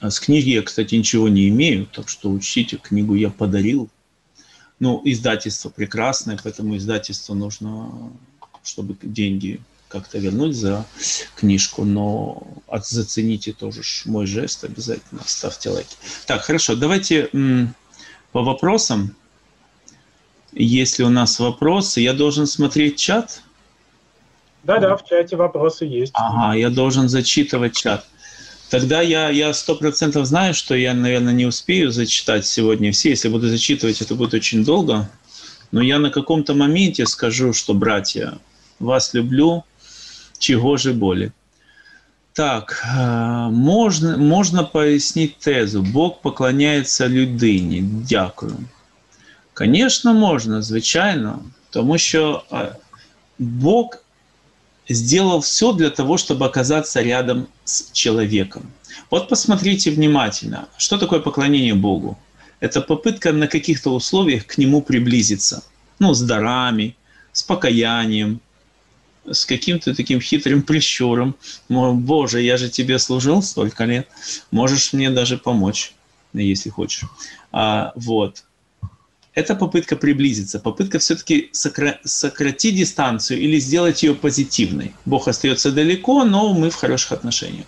А с книги я, кстати, ничего не имею, так что учтите, книгу я подарил. Ну, издательство прекрасное, поэтому издательство нужно чтобы деньги как-то вернуть за книжку, но от зацените тоже мой жест обязательно, ставьте лайки. Так, хорошо, давайте по вопросам. Если у нас вопросы, я должен смотреть чат? Да-да, в чате вопросы есть. Ага, я должен зачитывать чат. Тогда я я сто процентов знаю, что я, наверное, не успею зачитать сегодня все. Если буду зачитывать, это будет очень долго. Но я на каком-то моменте скажу, что, братья, вас люблю, чего же боли. Так, можно, можна пояснити тезу. Бог поклоняється людині. Дякую. Конечно, можна, звичайно, тому що Бог сделал все для того, чтобы оказаться рядом с человеком. Вот посмотрите внимательно, что такое поклонение Богу? Это попытка на каких-то условиях к Нему приблизиться. Ну, с дарами, с покаянием, с каким-то таким хитрым прищуром. Боже, я же тебе служил столько лет, можешь мне даже помочь, если хочешь. А, вот. Это попытка приблизиться, попытка все-таки сокра- сократить дистанцию или сделать ее позитивной. Бог остается далеко, но мы в хороших отношениях.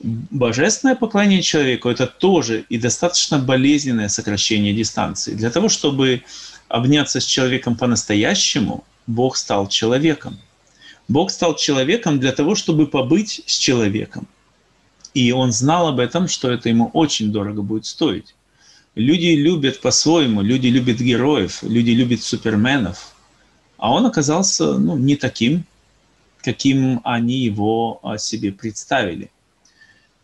Божественное поклонение человеку – это тоже и достаточно болезненное сокращение дистанции. Для того, чтобы обняться с человеком по-настоящему, Бог стал человеком. Бог стал человеком для того, чтобы побыть с человеком. И он знал об этом, что это ему очень дорого будет стоить. Люди любят по-своему, люди любят героев, люди любят суперменов. А он оказался ну, не таким, каким они его о себе представили.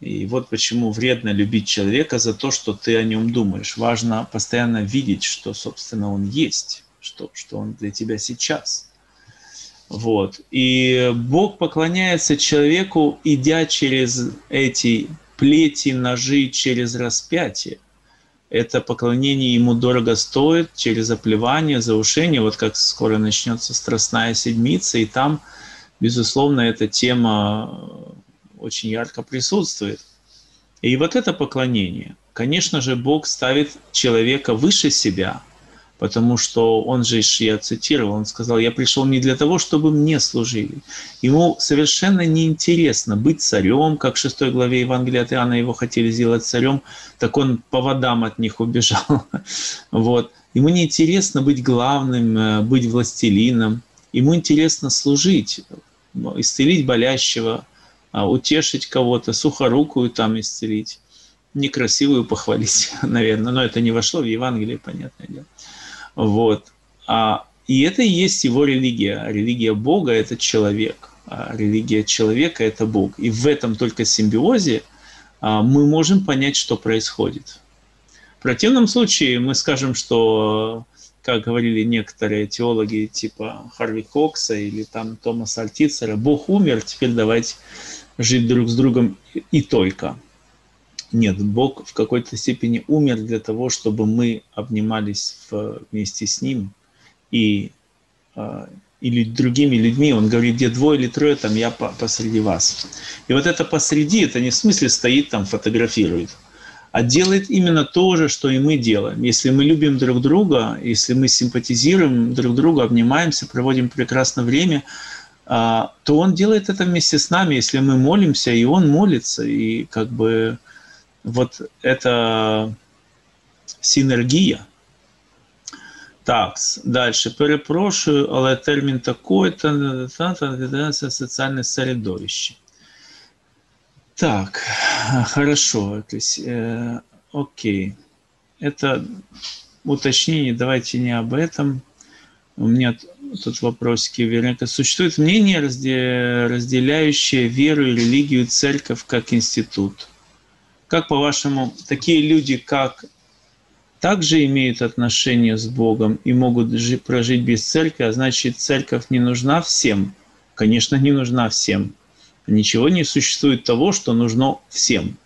И вот почему вредно любить человека за то, что ты о нем думаешь. Важно постоянно видеть, что, собственно, он есть, что, что он для тебя сейчас. Вот. И Бог поклоняется человеку, идя через эти плети, ножи, через распятие. Это поклонение ему дорого стоит через оплевание, заушение, вот как скоро начнется Страстная Седмица, и там, безусловно, эта тема очень ярко присутствует. И вот это поклонение, конечно же, Бог ставит человека выше себя, потому что он же, я цитировал, он сказал, я пришел не для того, чтобы мне служили. Ему совершенно неинтересно быть царем, как в 6 главе Евангелия от Иоанна его хотели сделать царем, так он по водам от них убежал. Вот. Ему неинтересно быть главным, э, быть властелином. Ему интересно служить, исцелить болящего, а, утешить кого-то, сухорукую там исцелить, некрасивую похвалить, наверное, но это не вошло в Евангелие, понятное дело. Вот. А, и это и есть его религия. Религия Бога – это человек, а религия человека – это Бог. И в этом только симбиозе а, мы можем понять, что происходит. В противном случае мы скажем, что как говорили некоторые теологи типа Харви Кокса или там Томаса Альтицера, Бог умер, теперь давайте жить друг с другом и только. Нет, Бог в какой-то степени умер для того, чтобы мы обнимались вместе с Ним и а, или другими людьми. Он говорит, где двое или трое, там я посреди вас. И вот это посреди, это не в смысле стоит там, фотографирует, а делает именно то же, что и мы делаем. Если мы любим друг друга, если мы симпатизируем друг другу, обнимаемся, проводим прекрасное время – а, то он делает это вместе с нами, если мы молимся, и он молится, и как бы вот это синергия. Так, дальше. Перепрошую, але термін такой-то, соціальне середовище. Так, хорошо. То есть, э, окей. Это уточнение, давайте не об этом. У меня тут вопросики вероятно. Существует мнение, разделяющее веру и религию церковь как институт. Как, по-вашему, такие люди, как также имеют отношение с Богом и могут прожить без церкви, а значит, церковь не нужна всем? Конечно, не нужна всем. Ничего не существует того, что нужно всем.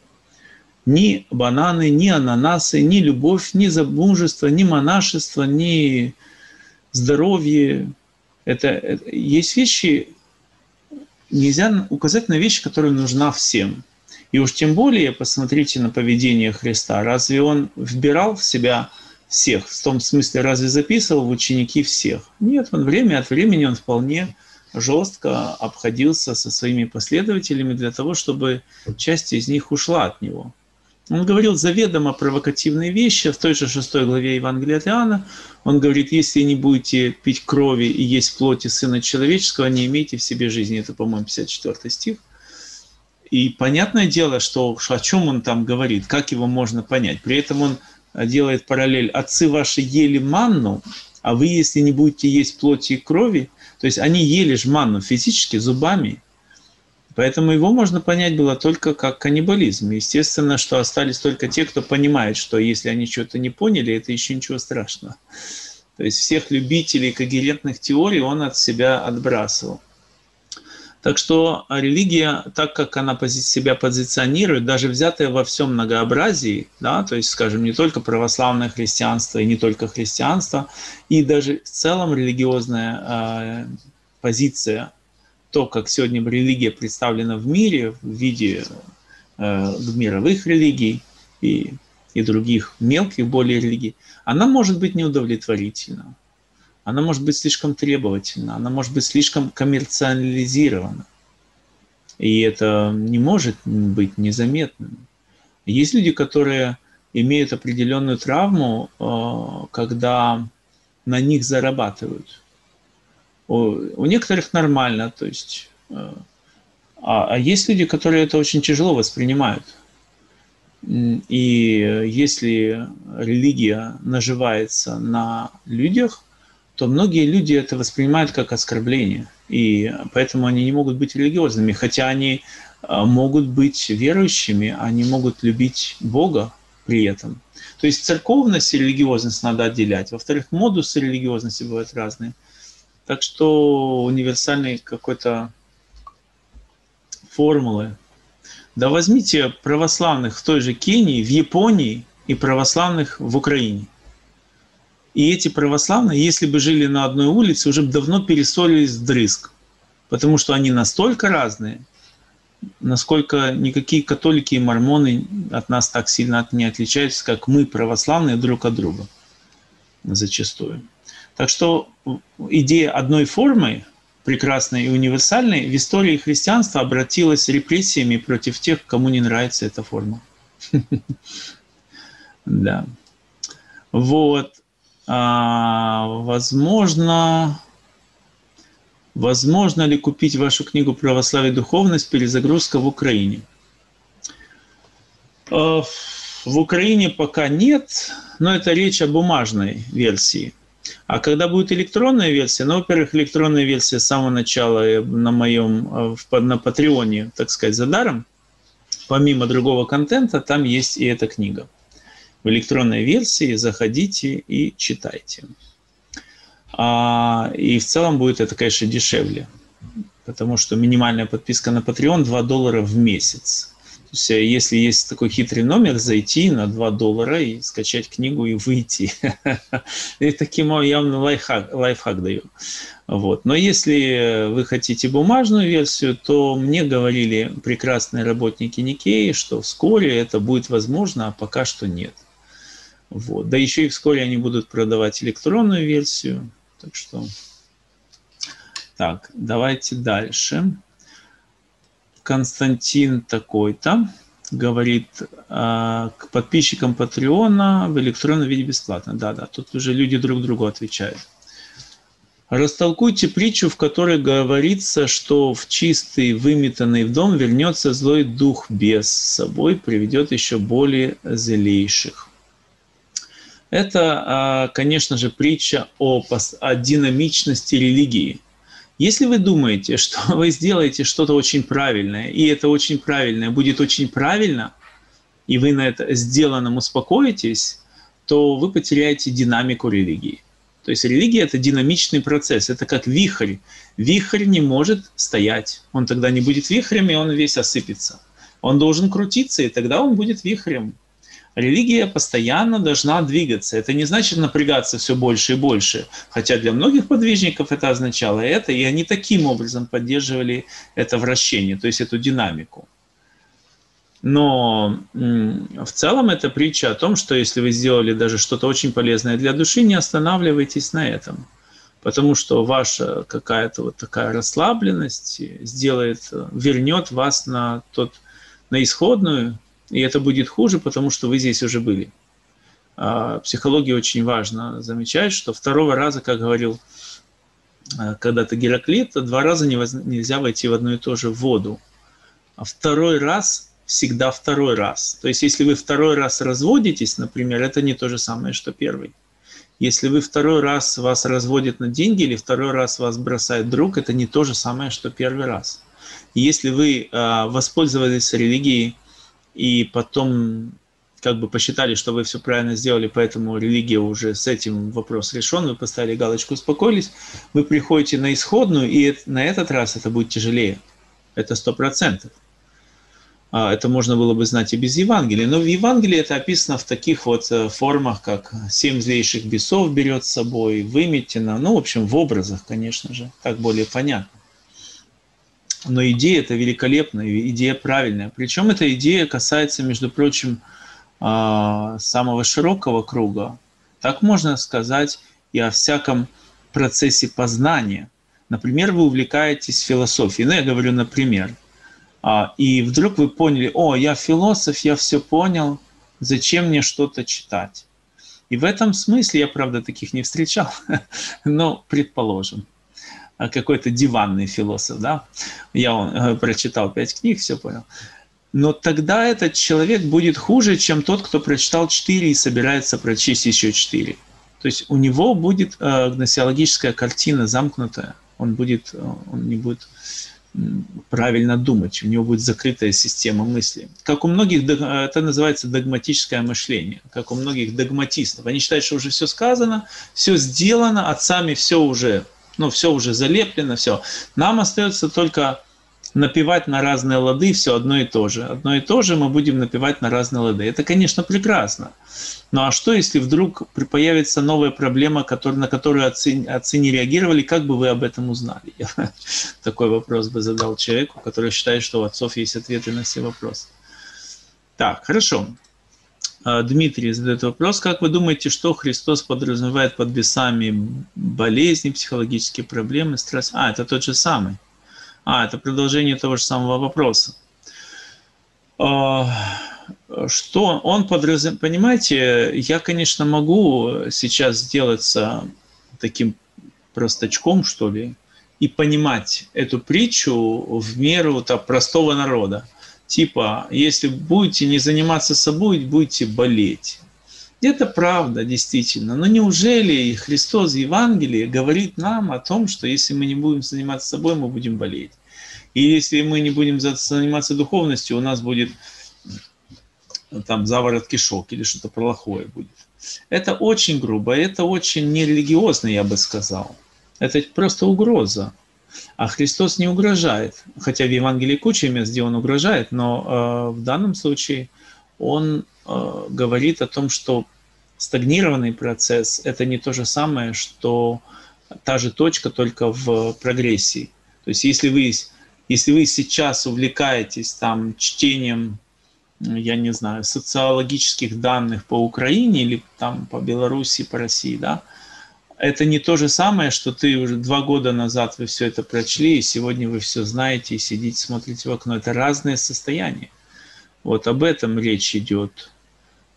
Ни бананы, ни ананасы, ни любовь, ни замужество, ни монашество, ни здоровье. Это, это есть вещи, нельзя указать на вещи, которые нужна всем. И уж тем более посмотрите на поведение Христа. Разве он вбирал в себя всех? В том смысле, разве записывал в ученики всех? Нет, он время от времени он вполне жестко обходился со своими последователями для того, чтобы часть из них ушла от него. Он говорил заведомо провокативные вещи. В той же шестой главе Евангелия от Иоанна он говорит, если не будете пить крови и есть плоти Сына Человеческого, не имейте в себе жизни. Это, по-моему, 54 стих. И понятное дело, что о чем он там говорит, как его можно понять. При этом он делает параллель. Отцы ваши ели манну, а вы, если не будете есть плоти и крови, то есть они ели ж манну физически, зубами, Поэтому его можно понять было только как каннибализм. Естественно, что остались только те, кто понимает, что если они что-то не поняли, это еще ничего страшного. То есть всех любителей когерентных теорий он от себя отбрасывал. Так что религия, так как она себя позиционирует, даже взятая во всем многообразии, да, то есть, скажем, не только православное христианство и не только христианство, и даже в целом религиозная э, позиция, то, как сегодня религия представлена в мире в виде э, мировых религий и, и других мелких более религий, она может быть неудовлетворительна она может быть слишком требовательна, она может быть слишком коммерциализирована. И это не может быть незаметным. Есть люди, которые имеют определенную травму, э, когда на них зарабатывают. У некоторых нормально, то есть, э, а, а есть люди, которые это очень тяжело воспринимают. И если религия наживается на людях, то многие люди это воспринимают как оскорбление, и поэтому они не могут быть религиозными, хотя они а, могут быть верующими, они могут любить Бога при этом. То есть церковность и религиозность надо отделять. Во-вторых, модусы религиозности бывают разные. Так что универсальной какой-то формулы. Да возьмите православных в той же Кении, в Японии и православных в Украине. И эти православные, если бы жили на одной улице, уже бы давно перессорились вдрызг. Потому что они настолько разные, насколько никакие католики и мормоны от нас так сильно не отличаются, как мы, православные, друг от друга. Зачастую. Так что идея одной формы, прекрасной и универсальной, в истории христианства обратилась репрессиями против тех, кому не нравится эта форма. Да. Вот. А, возможно, возможно ли купить вашу книгу «Православие и духовность. Перезагрузка в Украине»? А, в Украине пока нет, но это речь о бумажной версии. А когда будет электронная версия, ну, во-первых, электронная версия с самого начала на моем, на Патреоне, так сказать, за даром, помимо другого контента, там есть и эта книга в электронной версии, заходите и читайте. А, и в целом будет это, конечно, дешевле, потому что минимальная подписка на Patreon 2 доллара в месяц. То есть, э, если есть такой хитрый номер, зайти на 2 доллара и скачать книгу и выйти. И таким явно лайфхак, лайфхак даю. Вот. Но если вы хотите бумажную версию, то мне говорили прекрасные работники Никеи, что вскоре это будет возможно, а пока что нет. Вот. Да еще и вскоре они будут продавать электронную версию. Так что... Так, давайте дальше. Константин такой-то говорит э, к подписчикам Патреона в электронном виде бесплатно. Да-да, тут уже люди друг другу отвечают. Растолкуйте притчу, в которой говорится, что в чистый, выметанный в дом вернется злой дух без собой, приведет еще более злейших. Это, а, конечно же, притча о, о динамичности религии. Если вы думаете, что вы сделаете что-то очень правильное, и это очень правильное будет очень правильно, и вы на это сделанном успокоитесь, то вы потеряете динамику религии. То есть религия – это динамичный процесс, это как вихрь. Вихрь не может стоять, он тогда не будет вихрем, и он весь осыпется. Он должен крутиться, и тогда он будет вихрем религия постоянно должна двигаться. Это не значит напрягаться все больше и больше, хотя для многих подвижников это означало это, и они таким образом поддерживали это вращение, то есть эту динамику. Но в целом это притча о том, что если вы сделали даже что-то очень полезное для души, не останавливайтесь на этом. Потому что ваша какая-то вот такая расслабленность сделает, вернет вас на, тот, на исходную и это будет хуже, потому что вы здесь уже были. А психология очень важно замечать, что второго раза, как говорил а, когда-то Гераклит, два раза нельзя войти в одну и ту же воду. А второй раз всегда второй раз. То есть, если вы второй раз разводитесь, например, это не то же самое, что первый. Если вы второй раз вас разводят на деньги или второй раз вас бросает друг, это не то же самое, что первый раз. если вы э, воспользовались религией и потом как бы посчитали, что вы все правильно сделали, поэтому религия уже с этим вопрос решен, вы поставили галочку, успокоились, вы приходите на исходную, и на этот раз это будет тяжелее. Это сто процентов. А, это можно было бы знать и без Евангелия. Но в Евангелии это описано в таких вот э, формах, как семь злейших бесов берет с собой, выметено, ну, в общем, в образах, конечно же, так более понятно. Но идея это великолепная, идея правильная. Причем эта идея касается, между прочим, а, самого широкого круга, так можно сказать и о всяком процессе познания. Например, вы увлекаетесь философией. Ну, я говорю, например. А, и вдруг вы поняли, о, я философ, я все понял, зачем мне что-то читать? И в этом смысле, я, правда, таких не встречал, но предположим, какой-то диванный философ, да, я он, э, прочитал пять книг, все понял но тогда этот человек будет хуже, чем тот, кто прочитал 4 и собирается прочесть еще 4. То есть у него будет э, гносеологическая картина замкнутая, он, будет, э, он не будет правильно думать, у него будет закрытая система мысли. Как у многих, это называется догматическое мышление, как у многих догматистов. Они считают, что уже все сказано, все сделано, отцами все уже, ну, все уже залеплено, все. Нам остается только напевать на разные лады все одно и то же. Одно и то же мы будем напевать на разные лады. Это, конечно, прекрасно. Ну а что, если вдруг появится новая проблема, на которую отцы, отцы не реагировали, как бы вы об этом узнали? Я такой вопрос бы задал человеку, который считает, что у отцов есть ответы на все вопросы. Так, хорошо. А, Дмитрий задает вопрос, как вы думаете, что Христос подразумевает под бесами болезни, психологические проблемы, стресс? А, это тот же самый. А, это продолжение того же самого вопроса. А, что он подразумевает? Понимаете, я, конечно, могу сейчас сделаться таким простачком, что ли, и понимать эту притчу в меру там, простого народа. Типа, если будете не заниматься собой, будете болеть. Это правда, действительно. Но неужели Христос в Евангелии говорит нам о том, что если мы не будем заниматься собой, мы будем болеть? И если мы не будем заниматься духовностью, у нас будет там заворот кишок или что-то плохое будет. Это очень грубо, это очень нерелигиозно, я бы сказал. Это просто угроза. А Христос не угрожает. Хотя в Евангелии куча мест, где Он угрожает, но э, в данном случае Он э, говорит о том, что стагнированный процесс – это не то же самое, что та же точка, только в прогрессии. То есть если вы, если вы сейчас увлекаетесь там чтением, я не знаю, социологических данных по Украине или там по Беларуси, по России, да, это не то же самое, что ты уже два года назад вы все это прочли, и сегодня вы все знаете и сидите, смотрите в окно. Это разные состояния. Вот об этом речь идет.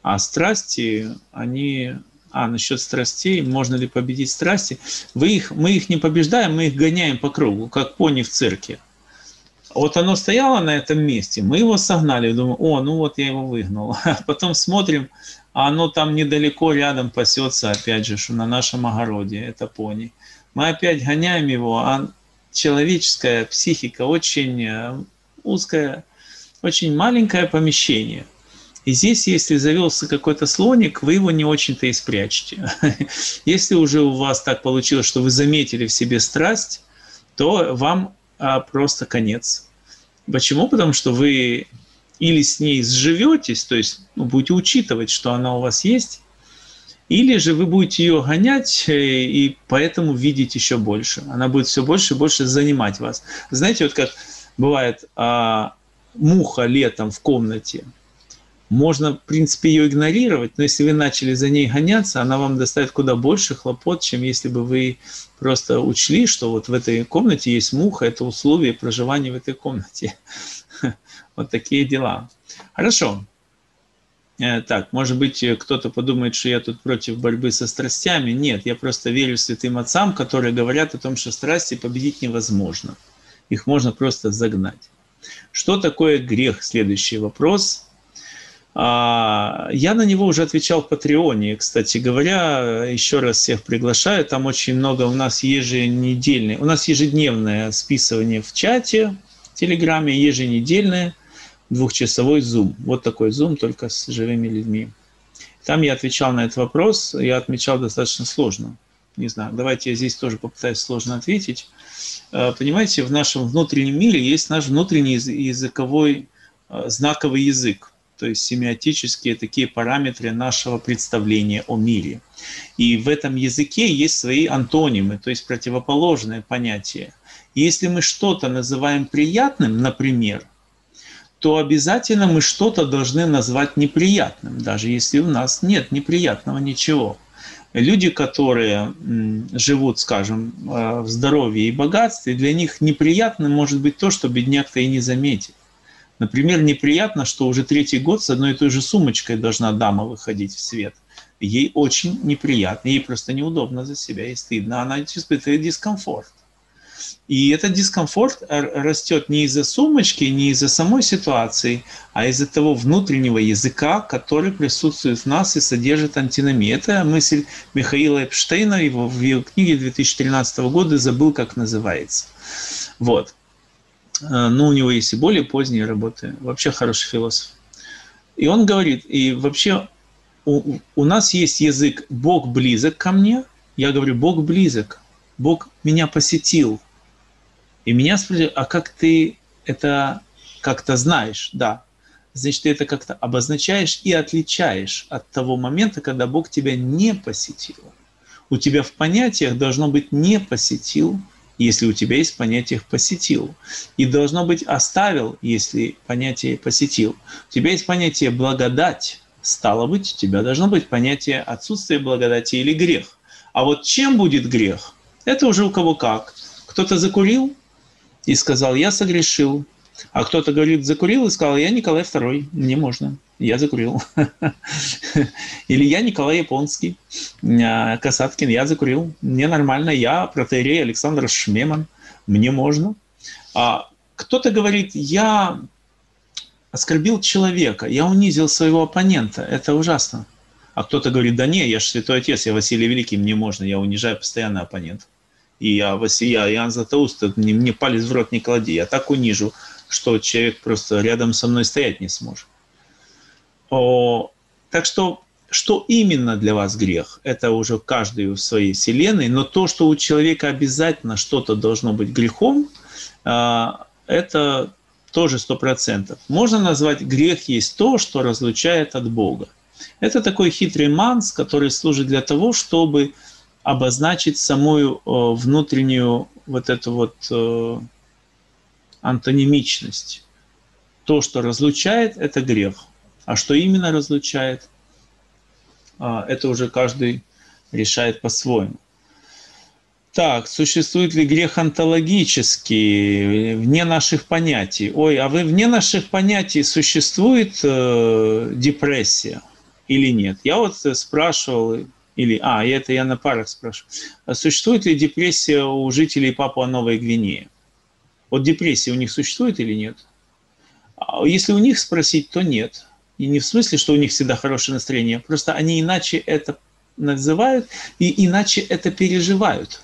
А страсти, они... А, насчет страстей, можно ли победить страсти? Вы их, мы их не побеждаем, мы их гоняем по кругу, как пони в цирке. Вот оно стояло на этом месте, мы его согнали, думаю, о, ну вот я его выгнал. А потом смотрим, а оно там недалеко рядом пасется, опять же, что на нашем огороде, это пони. Мы опять гоняем его, а человеческая психика очень э, узкая, очень маленькое помещение – и здесь, если завелся какой-то слоник, вы его не очень-то и спрячете. Если уже у вас так получилось, что вы заметили в себе страсть, то вам а, просто конец. Почему? Потому что вы или с ней сживетесь, то есть ну, будете учитывать, что она у вас есть, или же вы будете ее гонять э, и поэтому видеть еще больше. Она будет все больше и больше занимать вас. Знаете, вот как бывает а, муха летом в комнате, можно, в принципе, ее игнорировать, но если вы начали за ней гоняться, она вам доставит куда больше хлопот, чем если бы вы просто учли, что вот в этой комнате есть муха, это условие проживания в этой комнате. Вот такие дела. Хорошо. Э, так, может быть, кто-то подумает, что я тут против борьбы со страстями. Нет, я просто верю святым отцам, которые говорят о том, что страсти победить невозможно. Их можно просто загнать. Что такое грех? Следующий вопрос – а, я на него уже отвечал в Патреоне, кстати говоря. Еще раз всех приглашаю. Там очень много у нас еженедельное, у нас ежедневное списывание в чате Телеграме еженедельное двухчасовой Zoom. Вот такой Zoom, только с живыми людьми. Там я отвечал на этот вопрос, я отмечал достаточно сложно. Не знаю, давайте я здесь тоже попытаюсь сложно ответить. Э, понимаете, в нашем внутреннем мире есть наш внутренний языковой э, знаковый язык то есть семиотические такие параметры нашего представления о мире. И в этом языке есть свои антонимы, то есть противоположные понятия. Если мы что-то называем приятным, например, то обязательно мы что-то должны назвать неприятным, даже если у нас нет неприятного ничего. Люди, которые живут, скажем, э, в здоровье и богатстве, для них неприятным может быть то, что бедняк-то и не заметит. Например, неприятно, что уже третий год с одной и той же сумочкой должна дама выходить в свет. Ей очень неприятно, ей просто неудобно за себя и стыдно. Она испытывает дискомфорт. И этот дискомфорт растет не из-за сумочки, не из-за самой ситуации, а из-за того внутреннего языка, который присутствует в нас и содержит антиномию. Это мысль Михаила Эпштейна его, в его книге 2013 года, забыл, как называется. Вот. Э, но у него есть и более поздние работы. Вообще хороший философ. И он говорит, и вообще у, у нас есть язык «Бог близок ко мне». Я говорю, Бог близок. Бог меня посетил. И меня спросили, а как ты это как-то знаешь? Да. Значит, ты это как-то обозначаешь и отличаешь от того момента, когда Бог тебя не посетил. У тебя в понятиях должно быть «не посетил», если у тебя есть понятие «посетил». И должно быть «оставил», если понятие «посетил». У тебя есть понятие «благодать», стало быть, у тебя должно быть понятие отсутствия благодати или грех. А вот чем будет грех? Это уже у кого как. Кто-то закурил и сказал, я согрешил. А кто-то говорит, закурил и сказал, я Николай II, мне можно я закурил. Или я Николай Японский, а, Касаткин, я закурил. Мне нормально, я протеерей Александр Шмеман, мне можно. А кто-то говорит, я оскорбил человека, я унизил своего оппонента, это ужасно. А кто-то говорит, да не, я же святой отец, я Василий Великий, мне можно, я унижаю постоянно оппонента. И я, Василий, я Иоанн Златоуст, мне, мне палец в рот не клади, я так унижу, что человек просто рядом со мной стоять не сможет. О, так что, что именно для вас грех, это уже каждый в своей вселенной, но то, что у человека обязательно что-то должно быть грехом, а, это тоже сто процентов. Можно назвать грех есть то, что разлучает от Бога. Это такой хитрый манс, который служит для того, чтобы обозначить самую внутреннюю вот эту вот э, антонимичность. То, что разлучает, это грех. А что именно разлучает, а, это уже каждый решает по-своему. Так, существует ли грех онтологический, вне наших понятий? Ой, а вы вне наших понятий существует э, депрессия или нет? Я вот спрашивал, или, а, это я на парах спрашиваю, а существует ли депрессия у жителей Папуа Новой Гвинеи? Вот депрессия у них существует или нет? А если у них спросить, то нет. И не в смысле, что у них всегда хорошее настроение, просто они иначе это называют и иначе это переживают.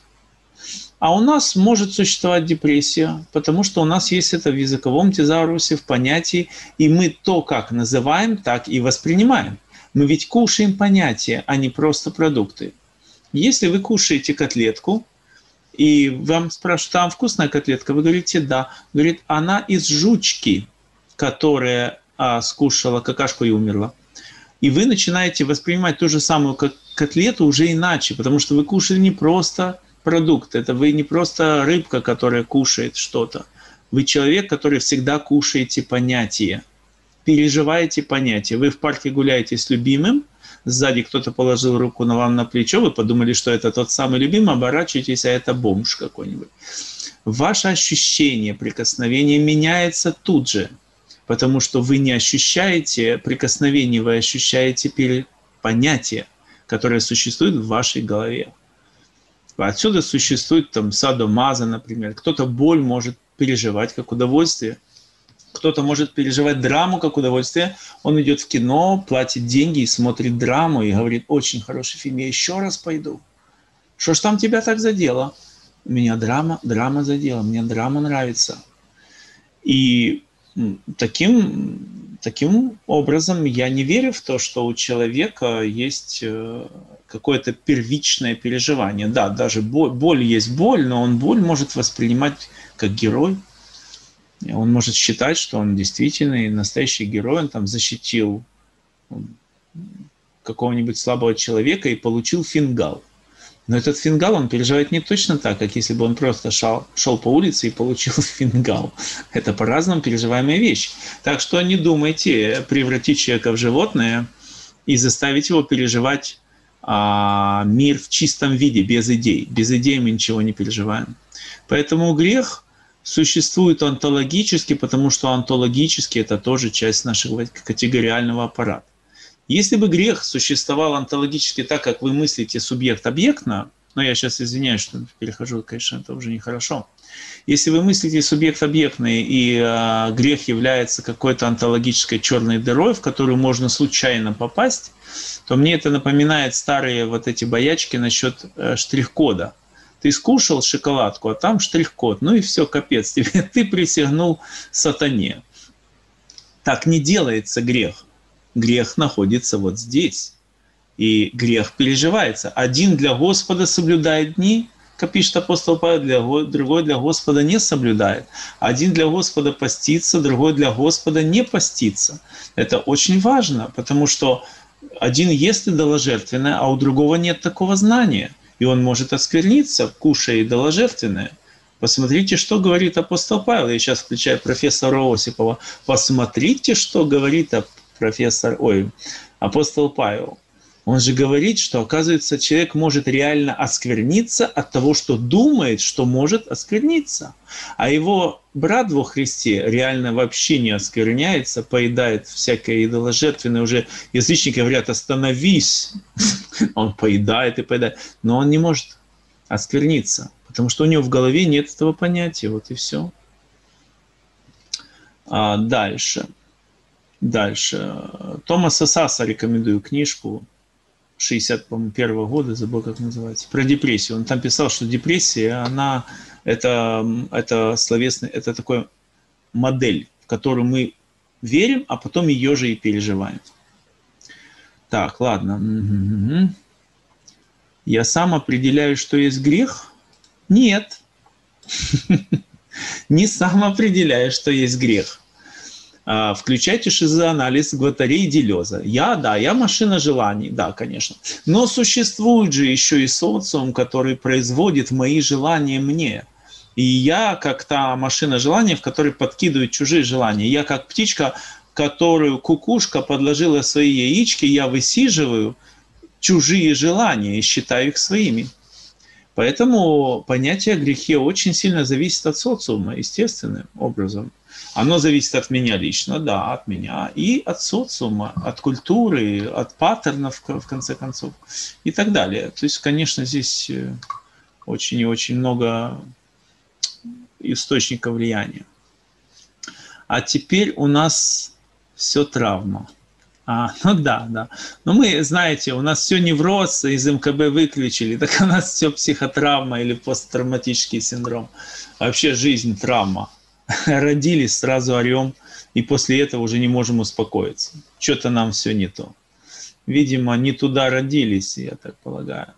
А у нас может существовать депрессия, потому что у нас есть это в языковом тезаурусе, в понятии, и мы то, как называем, так и воспринимаем. Мы ведь кушаем понятия, а не просто продукты. Если вы кушаете котлетку, и вам спрашивают, там вкусная котлетка, вы говорите, да. Говорит, она из жучки, которая а, скушала какашку и умерла. И вы начинаете воспринимать ту же самую котлету уже иначе, потому что вы кушали не просто продукт, это вы не просто рыбка, которая кушает что-то. Вы человек, который всегда кушаете понятия, переживаете понятия. Вы в парке гуляете с любимым, сзади кто-то положил руку на вам на плечо, вы подумали, что это тот самый любимый, оборачиваетесь, а это бомж какой-нибудь. Ваше ощущение прикосновения меняется тут же – потому что вы не ощущаете прикосновение, вы ощущаете понятие, которое существует в вашей голове. Отсюда существует там садомаза, например. Кто-то боль может переживать как удовольствие, кто-то может переживать драму как удовольствие. Он идет в кино, платит деньги и смотрит драму и говорит, очень хороший фильм, я еще раз пойду. Что ж там тебя так задело? Меня драма, драма задела, мне драма нравится. И таким, таким образом я не верю в то, что у человека есть э, какое-то первичное переживание. Да, даже боль, боль есть боль, но он боль может воспринимать как герой. Он может считать, что он действительно настоящий герой, он там защитил какого-нибудь слабого человека и получил фингал. Но этот фингал он переживает не точно так, как если бы он просто шел, шел по улице и получил фингал. Это по-разному переживаемая вещь. Так что не думайте превратить человека в животное и заставить его переживать а, мир в чистом виде, без идей. Без идей мы ничего не переживаем. Поэтому грех существует онтологически, потому что онтологически это тоже часть нашего категориального аппарата. Если бы грех существовал онтологически так, как вы мыслите субъект-объектно, но я сейчас извиняюсь, что перехожу, конечно, это уже нехорошо. Если вы мыслите субъект-объектный, и э, грех является какой-то онтологической черной дырой, в которую можно случайно попасть, то мне это напоминает старые вот эти боячки насчет э, штрих-кода. Ты скушал шоколадку, а там штрих-код. Ну и все, капец, тебе, ты присягнул сатане. Так не делается грех грех находится вот здесь. И грех переживается. Один для Господа соблюдает дни, как пишет апостол Павел, для, другой для Господа не соблюдает. Один для Господа постится, другой для Господа не постится. Это очень важно, потому что один ест идоложертвенное, а у другого нет такого знания. И он может оскверниться, кушая идоложертвенное. Посмотрите, что говорит апостол Павел. Я сейчас включаю профессора Осипова. Посмотрите, что говорит профессор, ой, апостол Павел. Он же говорит, что, оказывается, человек может реально оскверниться от того, что думает, что может оскверниться. А его брат во Христе реально вообще не оскверняется, поедает всякое идоложертвенное. Уже язычники говорят, остановись. Он поедает и поедает. Но он не может оскверниться, потому что у него в голове нет этого понятия. Вот и все. А дальше. Дальше. Томаса Саса рекомендую книжку 61 года, забыл, как называется, про депрессию. Он там писал, что депрессия, она, это, это словесный, это такой модель, в которую мы верим, а потом ее же и переживаем. Так, ладно. Угу. Я сам определяю, что есть грех? Нет. Не сам определяю, что есть грех. А, включайте шизоанализ Гватарей Делеза. Я, да, я машина желаний, да, конечно. Но существует же еще и социум, который производит мои желания мне. И я как та машина желаний, в которой подкидывают чужие желания. Я как птичка, которую кукушка подложила свои яички, я высиживаю чужие желания и считаю их своими. Поэтому понятие о грехе очень сильно зависит от социума, естественным образом. Оно зависит от меня лично, да, от меня, и от социума, от культуры, от паттернов, в конце концов, и так далее. То есть, конечно, здесь э, очень и очень много источников влияния. А теперь у нас все травма. А, ну да, да. Но мы, знаете, у нас все невроз, из МКБ выключили, так у нас все психотравма или посттравматический синдром. Вообще жизнь травма. Родились, сразу орем, и после этого уже не можем успокоиться. Что-то нам все не то. Видимо, не туда родились, я так полагаю.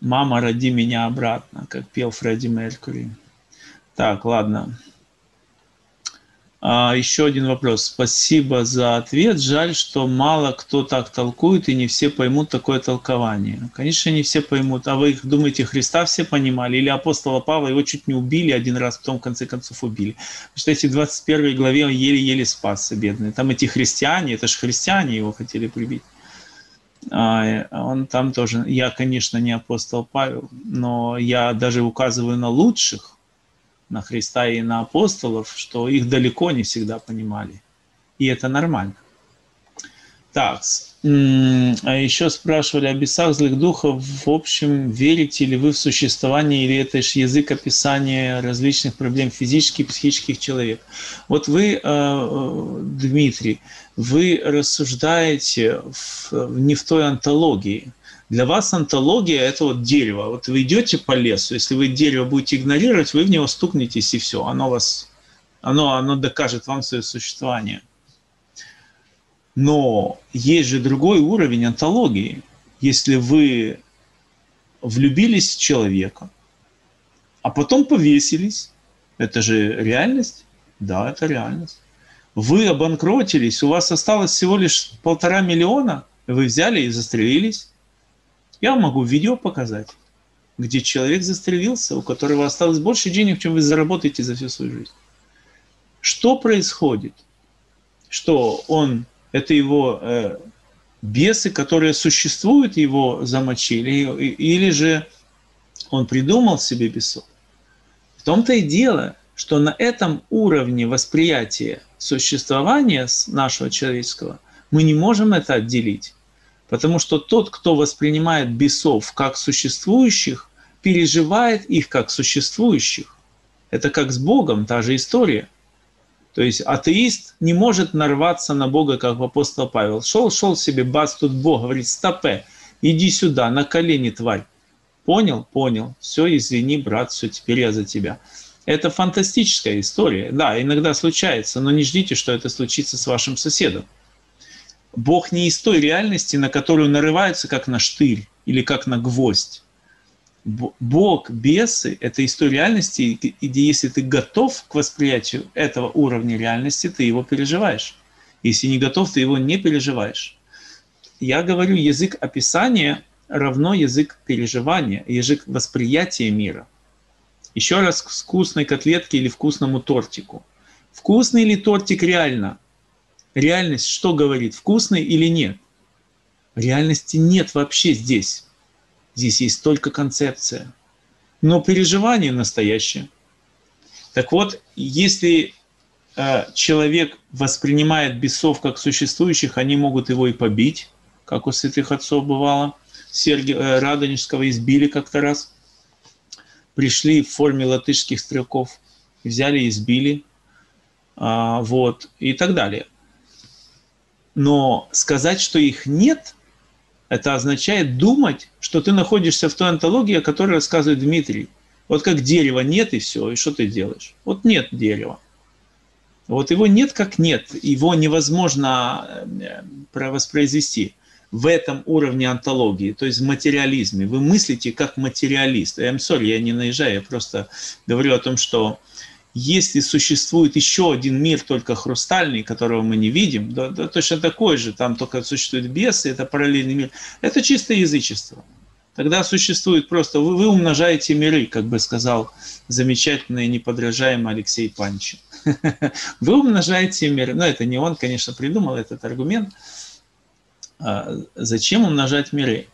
«Мама, роди меня обратно», как пел Фредди Меркьюри. Так, ладно. А, еще один вопрос. Спасибо за ответ. Жаль, что мало кто так толкует, и не все поймут такое толкование. Конечно, не все поймут. А вы думаете, Христа все понимали? Или апостола Павла его чуть не убили один раз, потом в конце концов убили? Считайте, в 21 главе он еле-еле спасся, бедный. Там эти христиане, это же христиане его хотели прибить. А, он там тоже, я, конечно, не апостол Павел, но я даже указываю на лучших, на Христа и на апостолов, что их далеко не всегда понимали. И это нормально. Так, а еще спрашивали о бесах злых духов. В общем, верите ли вы в существование или это лишь язык описания различных проблем физических и психических человек? Вот вы, э, Дмитрий, вы рассуждаете не в той антологии, для вас антология – это вот дерево. Вот вы идете по лесу, если вы дерево будете игнорировать, вы в него стукнетесь, и все, оно вас Оно, оно докажет вам свое существование. Но есть же другой уровень онтологии. Если вы влюбились в человека, а потом повесились, это же реальность? Да, это реальность. Вы обанкротились, у вас осталось всего лишь полтора миллиона, вы взяли и застрелились. Я могу видео показать, где человек застрелился, у которого осталось больше денег, чем вы заработаете за всю свою жизнь. Что происходит? Что он, это его э, бесы, которые существуют, его замочили, или же он придумал себе бесов. В том-то и дело, что на этом уровне восприятия существования нашего человеческого мы не можем это отделить. Потому что тот, кто воспринимает бесов как существующих, переживает их как существующих. Это как с Богом, та же история – то есть атеист не может нарваться на Бога, как апостол Павел. Шел, шел себе, бац, тут Бог говорит, стопе, иди сюда, на колени, тварь. Понял? Понял. Все, извини, брат, все, теперь я за тебя. Это фантастическая история. Да, иногда случается, но не ждите, что это случится с вашим соседом. Бог не из той реальности, на которую нарываются как на штырь или как на гвоздь. Бог, бесы – это из той реальности, и если ты готов к восприятию этого уровня реальности, ты его переживаешь. Если не готов, ты его не переживаешь. Я говорю, язык описания равно язык переживания, язык восприятия мира. Еще раз к вкусной котлетке или вкусному тортику. Вкусный ли тортик реально? Реальность что говорит, вкусный или нет? Реальности нет вообще здесь. Здесь есть только концепция. Но переживание настоящее. Так вот, если э, человек воспринимает бесов как существующих, они могут его и побить, как у святых отцов бывало. Сергия э, Радонежского избили как-то раз. Пришли в форме латышских стрелков, взяли и избили. А, вот, и так далее. Но сказать, что их нет – это означает думать, что ты находишься в той антологии, о которой рассказывает Дмитрий. Вот как дерева нет и все, и что ты делаешь? Вот нет дерева. Вот его нет как нет, его невозможно э, воспроизвести в этом уровне антологии, то есть в материализме. Вы мыслите как материалист. I'm sorry, я не наезжаю, я просто говорю о том, что если существует еще один мир, только хрустальный, которого мы не видим, да, да, точно такой же, там только существуют бесы, это параллельный мир, это чисто язычество. Тогда существует просто, вы, вы умножаете миры, как бы сказал замечательный неподражаемый Алексей Панчин. Вы умножаете миры. Ну, это не он, конечно, придумал этот аргумент. А зачем умножать миры?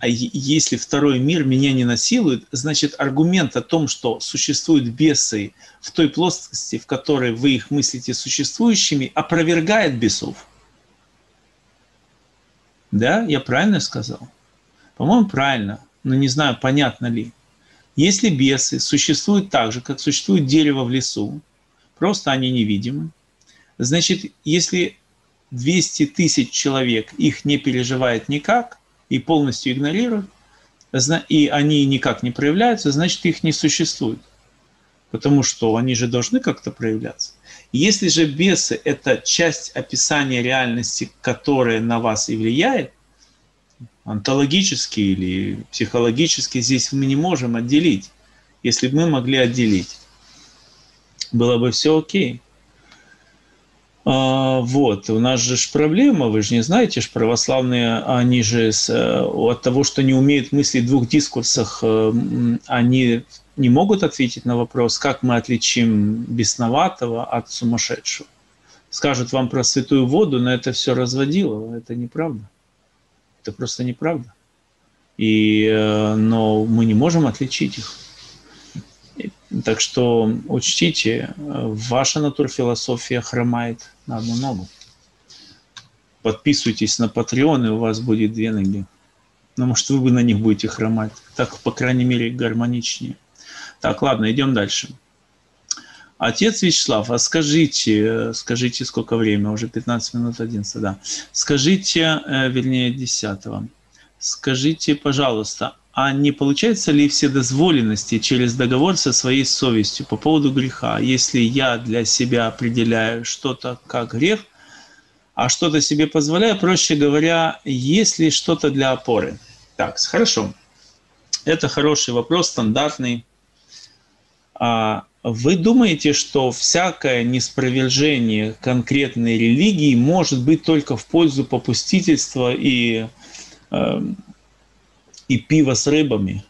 А если второй мир меня не насилует, значит аргумент о том, что существуют бесы в той плоскости, в которой вы их мыслите существующими, опровергает бесов. Да, я правильно сказал? По-моему, правильно, но не знаю, понятно ли. Если бесы существуют так же, как существует дерево в лесу, просто они невидимы, значит, если 200 тысяч человек их не переживает никак, и полностью игнорируют, и они никак не проявляются, значит, их не существует. Потому что они же должны как-то проявляться. Если же бесы – это часть описания реальности, которая на вас и влияет, онтологически или психологически, здесь мы не можем отделить. Если бы мы могли отделить, было бы все окей. А, вот, у нас же проблема, вы же не знаете, ж православные, они же э, от того, что не умеют мыслить в двух дискурсах, э, они не могут ответить на вопрос, как мы отличим бесноватого от сумасшедшего. Скажут вам про святую воду, но это все разводило, это неправда. Это просто неправда. И, э, но мы не можем отличить их. Так что учтите, ваша натурфилософия хромает на одну ногу. Подписывайтесь на Patreon, и у вас будет две ноги. Ну, может, вы на них будете хромать. Так, по крайней мере, гармоничнее. Так, ладно, идем дальше. Отец Вячеслав, а скажите, скажите, сколько времени? Уже 15 минут 11, да. Скажите, э, вернее, 10. Скажите, пожалуйста, а не получается ли вседозволенности через договор со своей совестью по поводу греха? Если я для себя определяю что-то как грех, а что-то себе позволяю, проще говоря, есть ли что-то для опоры? Так, хорошо. Это хороший вопрос, стандартный. А вы думаете, что всякое неспровержение конкретной религии может быть только в пользу попустительства и э, и пиво с рыбами.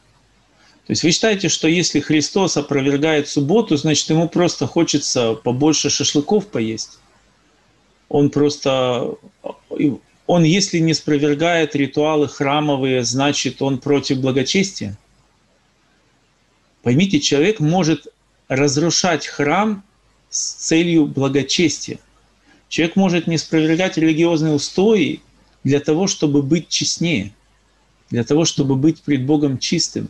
То есть вы считаете, что если Христос опровергает субботу, значит ему просто хочется побольше шашлыков поесть? Он просто, он если не спровергает ритуалы храмовые, значит он против благочестия? Поймите, человек может разрушать храм с целью благочестия. Человек может не спровергать религиозные устои для того, чтобы быть честнее – для того, чтобы быть пред Богом чистым.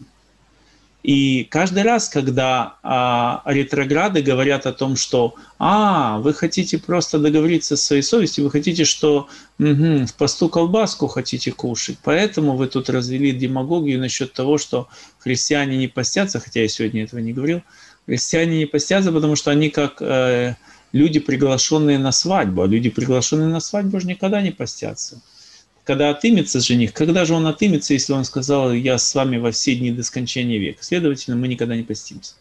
И каждый раз, когда а, ретрограды говорят о том, что «А, вы хотите просто договориться со своей совестью, вы хотите, что угу, в посту колбаску хотите кушать, поэтому вы тут развели демагогию насчет того, что христиане не постятся, хотя я сегодня этого не говорил, христиане не постятся, потому что они как э, люди, приглашенные на свадьбу, а люди, приглашенные на свадьбу, же никогда не постятся» когда отымется жених, когда же он отымется, если он сказал, я с вами во все дни до скончания века? Следовательно, мы никогда не постимся.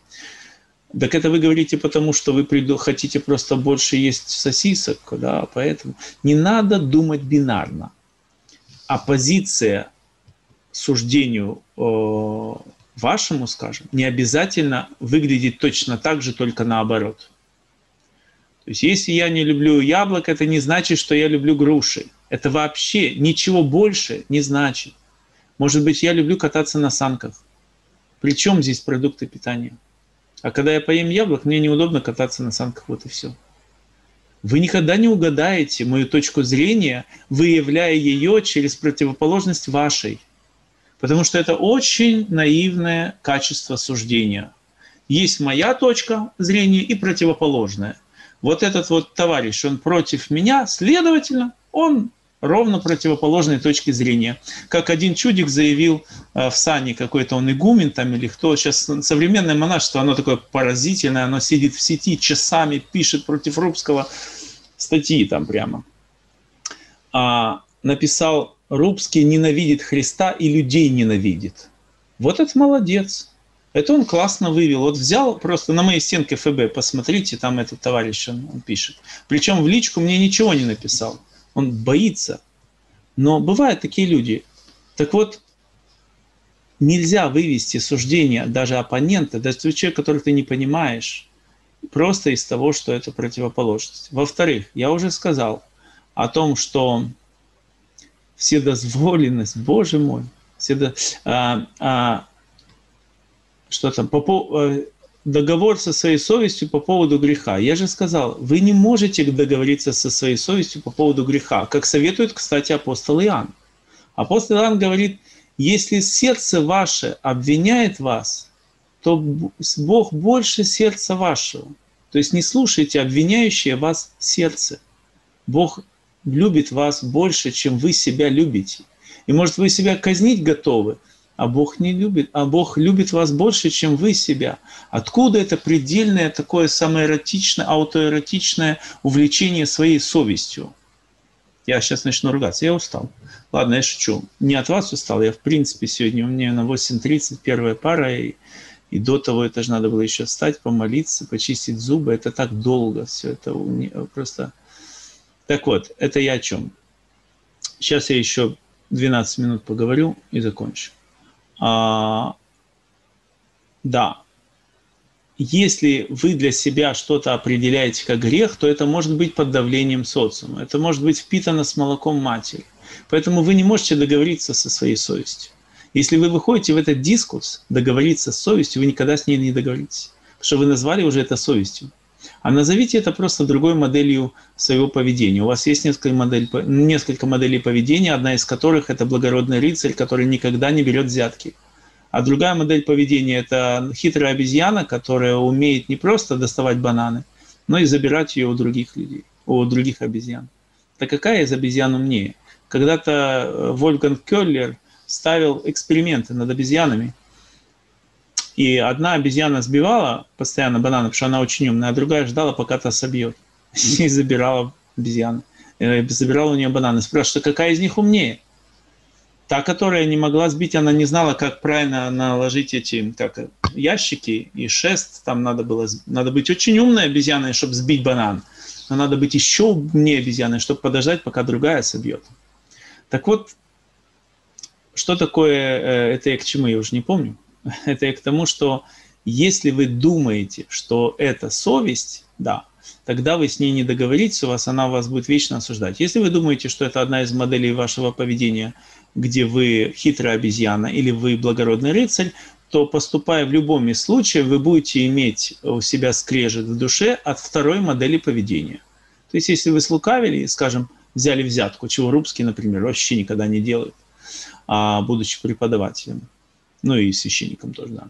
Так это вы говорите потому, что вы приду, хотите просто больше есть сосисок, да, поэтому не надо думать бинарно. Оппозиция суждению э, вашему, скажем, не обязательно выглядит точно так же, только наоборот. То есть если я не люблю яблок, это не значит, что я люблю груши. Это вообще ничего больше не значит. Может быть, я люблю кататься на санках. Причем здесь продукты питания? А когда я поем яблок, мне неудобно кататься на санках, вот и все. Вы никогда не угадаете мою точку зрения, выявляя ее через противоположность вашей. Потому что это очень наивное качество суждения. Есть моя точка зрения и противоположная. Вот этот вот товарищ, он против меня, следовательно, он ровно противоположной точки зрения. Как один чудик заявил э, в Сане, какой-то он игумен там или кто. Сейчас современное монашество, оно такое поразительное, оно сидит в сети часами, пишет против Рубского статьи там прямо. А, написал, Рубский ненавидит Христа и людей ненавидит. Вот это молодец. Это он классно вывел. Вот взял просто на моей стенке ФБ, посмотрите, там этот товарищ он, он пишет. Причем в личку мне ничего не написал он боится. Но бывают такие люди. Так вот, нельзя вывести суждение даже оппонента, даже человека, которого ты не понимаешь, просто из того, что это противоположность. Во-вторых, я уже сказал о том, что вседозволенность, Боже мой, вседо, а, а, что там, по, э, договор со своей совестью по поводу греха. Я же сказал, вы не можете договориться со своей совестью по поводу греха, как советует, кстати, апостол Иоанн. Апостол Иоанн говорит, если сердце ваше обвиняет вас, то Бог больше сердца вашего. То есть не слушайте обвиняющее вас сердце. Бог любит вас больше, чем вы себя любите. И может вы себя казнить готовы, а Бог не любит, а Бог любит вас больше, чем вы себя. Откуда это предельное такое самоэротичное, аутоэротичное увлечение своей совестью? Я сейчас начну ругаться, я устал. Ладно, я шучу. Не от вас устал, я в принципе сегодня, у меня на 8.30 первая пара, и, и до того это же надо было еще встать, помолиться, почистить зубы. Это так долго все, это просто... Так вот, это я о чем? Сейчас я еще 12 минут поговорю и закончу. А, да, если вы для себя что-то определяете как грех, то это может быть под давлением социума, это может быть впитано с молоком матери. Поэтому вы не можете договориться со своей совестью. Если вы выходите в этот дискурс, договориться с совестью, вы никогда с ней не договоритесь. Потому что вы назвали уже это совестью. А назовите это просто другой моделью своего поведения. У вас есть несколько, модель, несколько моделей поведения, одна из которых это благородный рыцарь, который никогда не берет взятки. А другая модель поведения – это хитрая обезьяна, которая умеет не просто доставать бананы, но и забирать ее у других людей, у других обезьян. Так какая из обезьян умнее? Когда-то э, Вольфганг Келлер ставил эксперименты над обезьянами. И одна обезьяна сбивала постоянно бананы, потому что она очень умная, а другая ждала, пока та собьет. И забирала обезьяну. Э, забирала у нее бананы. Спрашивает, какая из них умнее? Та, которая не могла сбить, она не знала, как правильно наложить эти как, ящики и шест. Там надо было надо быть очень умной обезьяной, чтобы сбить банан. Но надо быть еще умнее обезьяной, чтобы подождать, пока другая собьет. Так вот, что такое, э, это я к чему, я уже не помню. Это я к тому, что если вы думаете, что это совесть, да, тогда вы с ней не договоритесь, у вас она вас будет вечно осуждать. Если вы думаете, что это одна из моделей вашего поведения – где вы хитрая обезьяна или вы благородный рыцарь, то поступая в любом из случаев, вы будете иметь у себя скрежет в душе от второй модели поведения. То есть, если вы слукавили, скажем, взяли взятку, чего Рубский, например, вообще никогда не делает, а, будучи преподавателем, ну и священником тоже, да,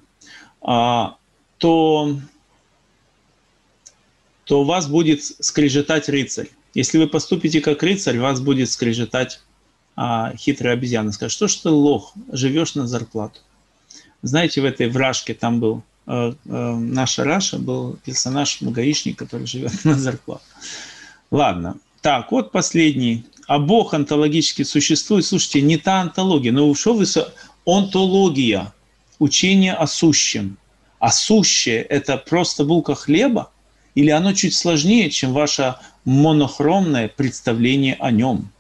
а, то, то вас будет скрежетать рыцарь. Если вы поступите как рыцарь, вас будет скрежетать а хитрая обезьяна скажет, что ж ты лох, живешь на зарплату. Знаете, в этой вражке там был э, э, наша Раша, был персонаж гаишник, который живет на зарплату. Ладно. Так, вот последний. А Бог онтологически существует. Слушайте, не та онтология. Ну, что вы... Онтология. Учение о сущем. А сущее – это просто булка хлеба? Или оно чуть сложнее, чем ваше монохромное представление о нем?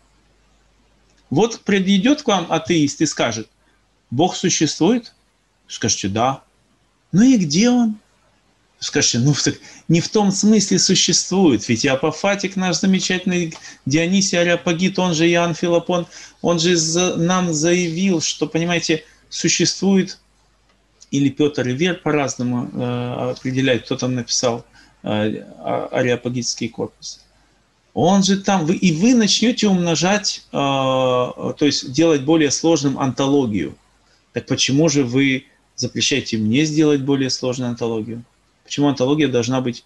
Вот придет к вам атеист и скажет, Бог существует? Скажете, да. Ну и где он? Скажете, ну так не в том смысле существует, ведь Апофатик наш замечательный Дионисий Ариапагит, он же Иоанн Филопон, он же нам заявил, что, понимаете, существует, или Петр и Вер по-разному э, определяют, кто там написал э, Ариапагитский корпус он же там, вы, и вы начнете умножать, э, то есть делать более сложным антологию. Так почему же вы запрещаете мне сделать более сложную антологию? Почему антология должна быть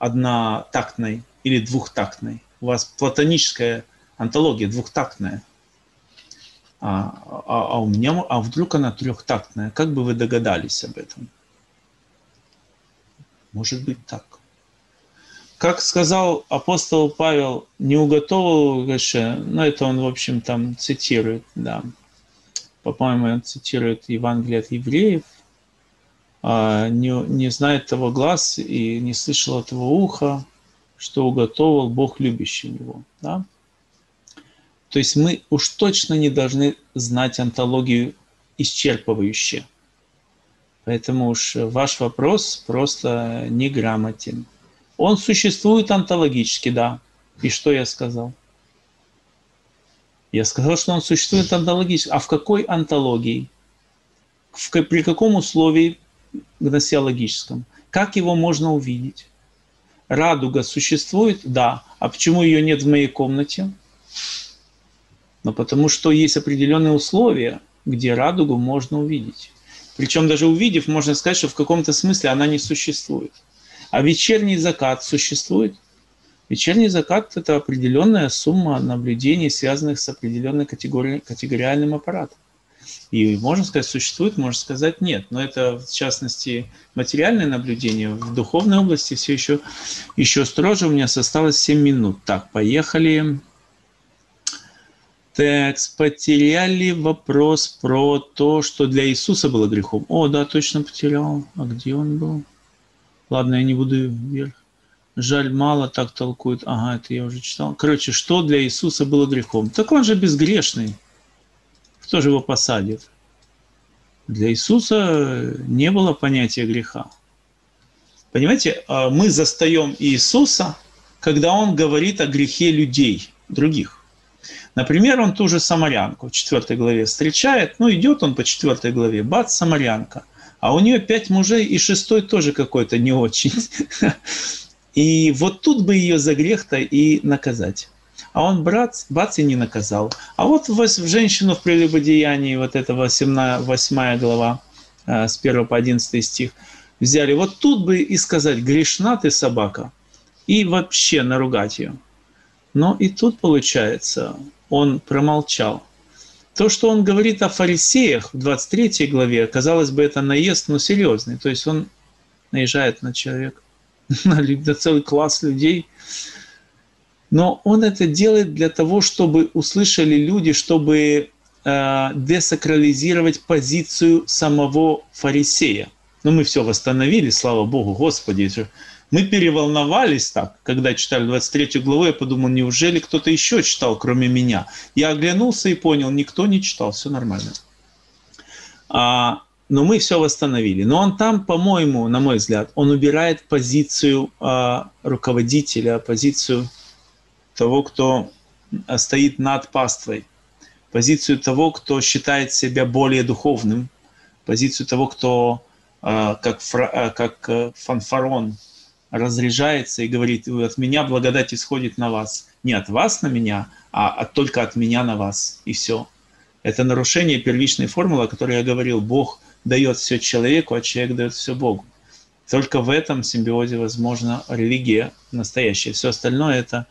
однотактной или двухтактной? У вас платоническая антология двухтактная. А, а, а у меня, а вдруг она трехтактная? Как бы вы догадались об этом? Может быть так как сказал апостол Павел, не уготовил Гаше, ну это он, в общем, там цитирует, да, по-моему, он цитирует Евангелие от евреев, не, не знает того глаз и не слышал этого уха, что уготовил Бог любящий его, да. То есть мы уж точно не должны знать антологию исчерпывающе. Поэтому уж ваш вопрос просто неграмотен. Он существует онтологически, да. И что я сказал? Я сказал, что он существует онтологически. А в какой онтологии? В, при каком условии гносеологическом? Как его можно увидеть? Радуга существует? Да. А почему ее нет в моей комнате? Ну, потому что есть определенные условия, где радугу можно увидеть. Причем даже увидев, можно сказать, что в каком-то смысле она не существует. А вечерний закат существует? Вечерний закат – это определенная сумма наблюдений, связанных с определенной категорией, категориальным аппаратом. И можно сказать, существует, можно сказать, нет. Но это, в частности, материальное наблюдение. В духовной области все еще, еще строже. У меня осталось 7 минут. Так, поехали. Так, потеряли вопрос про то, что для Иисуса было грехом. О, да, точно потерял. А где он был? Ладно, я не буду вверх. Жаль, мало так толкует. Ага, это я уже читал. Короче, что для Иисуса было грехом? Так он же безгрешный. Кто же его посадит? Для Иисуса не было понятия греха. Понимаете, а, мы застаем Иисуса, когда он говорит о грехе людей, других. Например, он ту же самарянку в 4 главе встречает, ну идет он по 4 главе, бац, самарянка – а у нее пять мужей, и шестой тоже какой-то не очень. И вот тут бы ее за грех-то и наказать. А он брат, бац, и не наказал. А вот в женщину в прелюбодеянии, вот это 8, 8 глава, э, с 1 по 11 стих, взяли. Вот тут бы и сказать, грешна ты собака, и вообще наругать ее. Но и тут, получается, он промолчал. то, что он говорит о фарисеях в 23 главе, казалось бы, это наезд, но серьезный. То есть он наезжает на человека, на целый класс людей. Но он это делает для того, чтобы услышали люди, чтобы э, десакрализировать позицию самого фарисея. Но ну, мы все восстановили, слава Богу, Господи. Мы переволновались так, когда читали 23 главу, я подумал, неужели кто-то еще читал, кроме меня? Я оглянулся и понял, никто не читал, все нормально. А, но мы все восстановили. Но он там, по-моему, на мой взгляд, он убирает позицию а, руководителя, позицию того, кто а, стоит над паствой, позицию того, кто считает себя более духовным, позицию того, кто а, как, а, как э, фанфарон разряжается и говорит, от меня благодать исходит на вас. Не от вас на меня, а от, только от меня на вас. И все. Это нарушение первичной формулы, о которой я говорил. Бог дает все человеку, а человек дает все Богу. Только в этом симбиозе возможна религия настоящая. Все остальное это,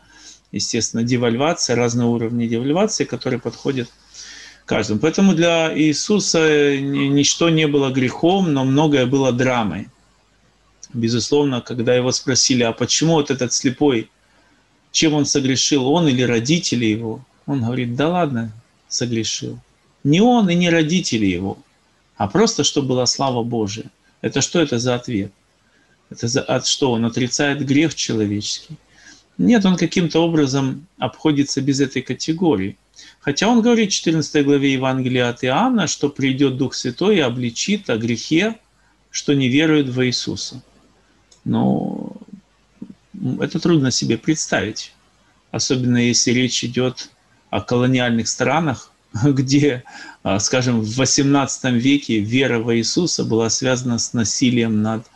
естественно, девальвация, разные уровни девальвации, которые подходят каждому. Поэтому для Иисуса ничто не было грехом, но многое было драмой. Безусловно, когда его спросили, а почему вот этот слепой, чем он согрешил, он или родители его, он говорит, да ладно, согрешил. Не он и не родители его, а просто, что была слава Божия. Это что это за ответ? Это за, от что? Он отрицает грех человеческий? Нет, он каким-то образом обходится без этой категории. Хотя он говорит в 14 главе Евангелия от Иоанна, что придет Дух Святой и обличит о грехе, что не верует в Иисуса. Но это трудно себе представить, особенно если речь идет о колониальных странах, где, а, скажем, в XVIII веке вера в Иисуса была связана с насилием над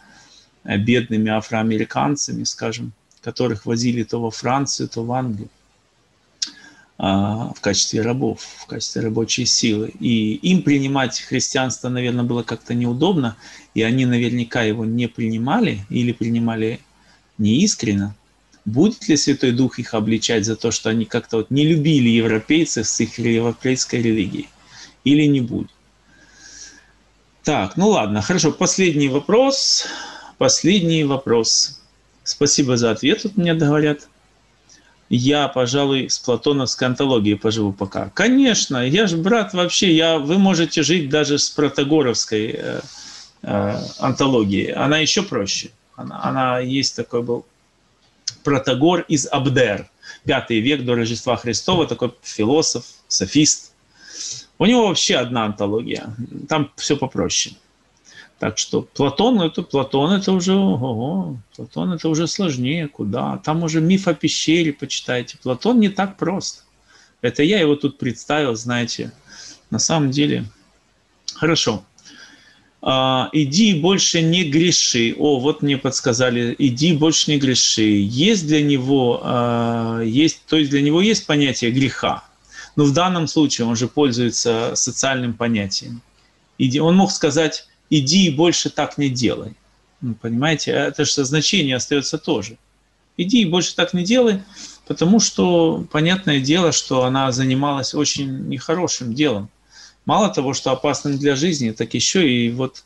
э, бедными афроамериканцами, скажем, которых возили то во Францию, то в Англию а, в качестве рабов, в качестве рабочей силы. И им принимать христианство, наверное, было как-то неудобно, и они наверняка его не принимали или принимали неискренно. Будет ли Святой Дух их обличать за то, что они как-то вот не любили европейцев с их европейской религией? Или не будет? Так, ну ладно, хорошо. Последний вопрос. Последний вопрос. Спасибо за ответ, тут мне говорят я, пожалуй, с платоновской антологией поживу пока. Конечно, я же брат вообще, я, вы можете жить даже с протагоровской э, э, антологией. Она еще проще. Она, она есть такой был протагор из Абдер, пятый век до Рождества Христова, такой философ, софист. У него вообще одна антология, там все попроще. Так что Платон, это Платон, это уже, ого, Платон это уже сложнее, куда. Там уже миф о пещере почитайте. Платон не так прост. Это я его тут представил, знаете. На самом деле, хорошо. А, иди больше не греши. О, вот мне подсказали, иди больше не греши. Есть для него, а, есть, то есть для него есть понятие греха. Но в данном случае он же пользуется социальным понятием. Иди, он мог сказать иди и больше так не делай. Ну, понимаете, это же значение остается тоже. Иди и больше так не делай, потому что понятное дело, что она занималась очень нехорошим делом. Мало того, что опасным для жизни, так еще и вот,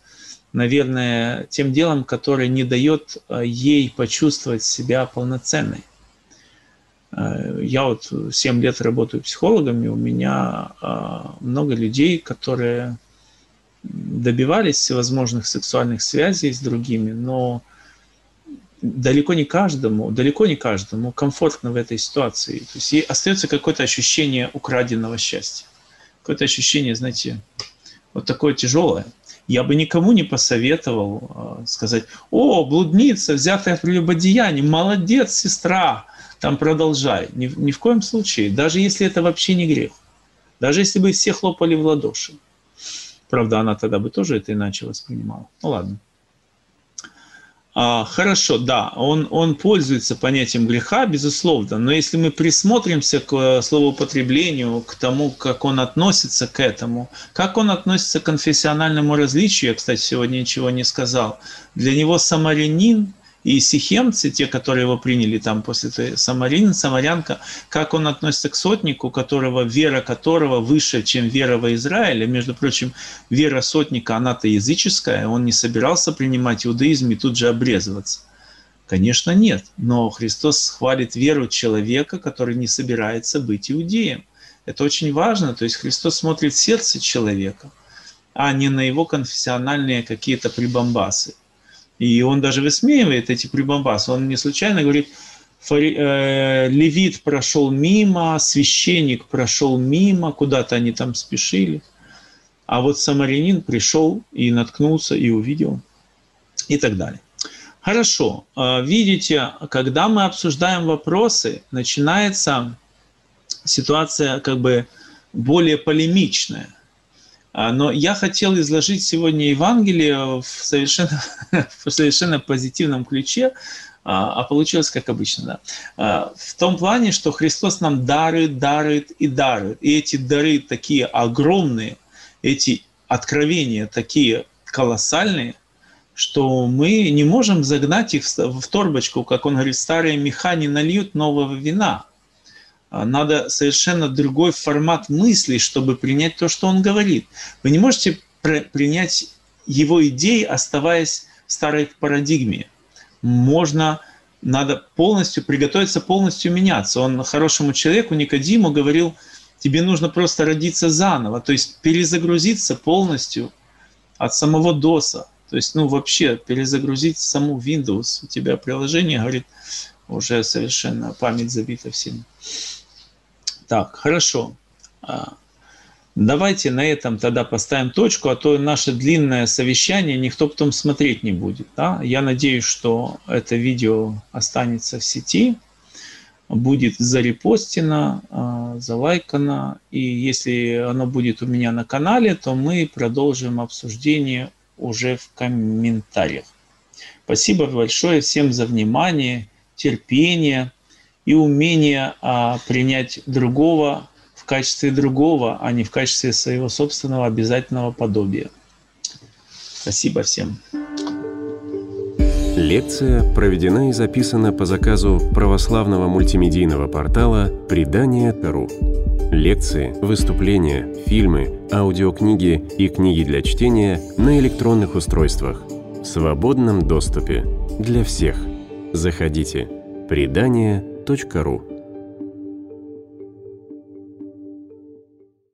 наверное, тем делом, которое не дает а, ей почувствовать себя полноценной. А, я вот 7 лет работаю психологом, и у меня а, много людей, которые добивались всевозможных сексуальных связей с другими, но далеко не каждому, далеко не каждому комфортно в этой ситуации. То есть остается какое-то ощущение украденного счастья. Какое-то ощущение, знаете, вот такое тяжелое. Я бы никому не посоветовал э, сказать, о, блудница, взятая в прелюбодеянии, молодец, сестра, там продолжай. Ни, ни в коем случае, даже если это вообще не грех. Даже если бы все хлопали в ладоши. Правда, она тогда бы тоже это иначе воспринимала. Ну ладно. А, хорошо, да, он, он пользуется понятием греха, безусловно, но если мы присмотримся к э, словоупотреблению, к тому, как он относится к этому, как он относится к конфессиональному различию, я, кстати, сегодня ничего не сказал, для него самарянин И сихемцы, те, которые его приняли там после той Самарин, Самарянка, как он относится к сотнику, которого, вера которого выше, чем вера во Израиле. Между прочим, вера сотника, она-то языческая, он не собирался принимать иудаизм и тут же обрезываться. Конечно, нет. Но Христос хвалит веру человека, который не собирается быть иудеем. Это очень важно. То есть Христос смотрит сердце человека, а не на его конфессиональные какие-то прибамбасы. И он даже высмеивает эти прибамбасы. Он не случайно говорит, э, левит прошел мимо, священник прошел мимо, куда-то они там спешили. А вот самарянин пришел и наткнулся, и увидел, и так далее. Хорошо. А, видите, когда мы обсуждаем вопросы, начинается ситуация как бы более полемичная. А, но я хотел изложить сегодня Евангелие в совершенно, в совершенно позитивном ключе, а, а получилось как обычно. Да. В том плане, что Христос нам дарит, дарит и дарит. И эти дары такие огромные, эти откровения такие колоссальные – что мы не можем загнать их в торбочку, как он говорит, старые меха не нальют нового вина. А, надо совершенно другой формат мысли, чтобы принять то, что он говорит. Вы не можете принять его идеи, оставаясь в старой парадигме. Можно, надо полностью приготовиться, полностью меняться. Он хорошему человеку, Никодиму, говорил, тебе нужно просто родиться заново, то есть перезагрузиться полностью от самого ДОСа, то есть, ну, вообще перезагрузить саму Windows, у тебя приложение, говорит, уже совершенно память забита всем. Так, хорошо. А, давайте на этом тогда поставим точку, а то наше длинное совещание никто потом смотреть не будет. Да? Я надеюсь, что это видео останется в сети, будет зарепостено, а, залайкано. И если оно будет у меня на канале, то мы продолжим обсуждение уже в комментариях. Спасибо большое всем за внимание, терпение и умение а, принять другого в качестве другого, а не в качестве своего собственного обязательного подобия. Спасибо всем. Лекция проведена и записана по заказу православного мультимедийного портала «Предание.ру». Лекции, выступления, фильмы, аудиокниги и книги для чтения на электронных устройствах в свободном доступе для всех. Заходите. Предание.ру ру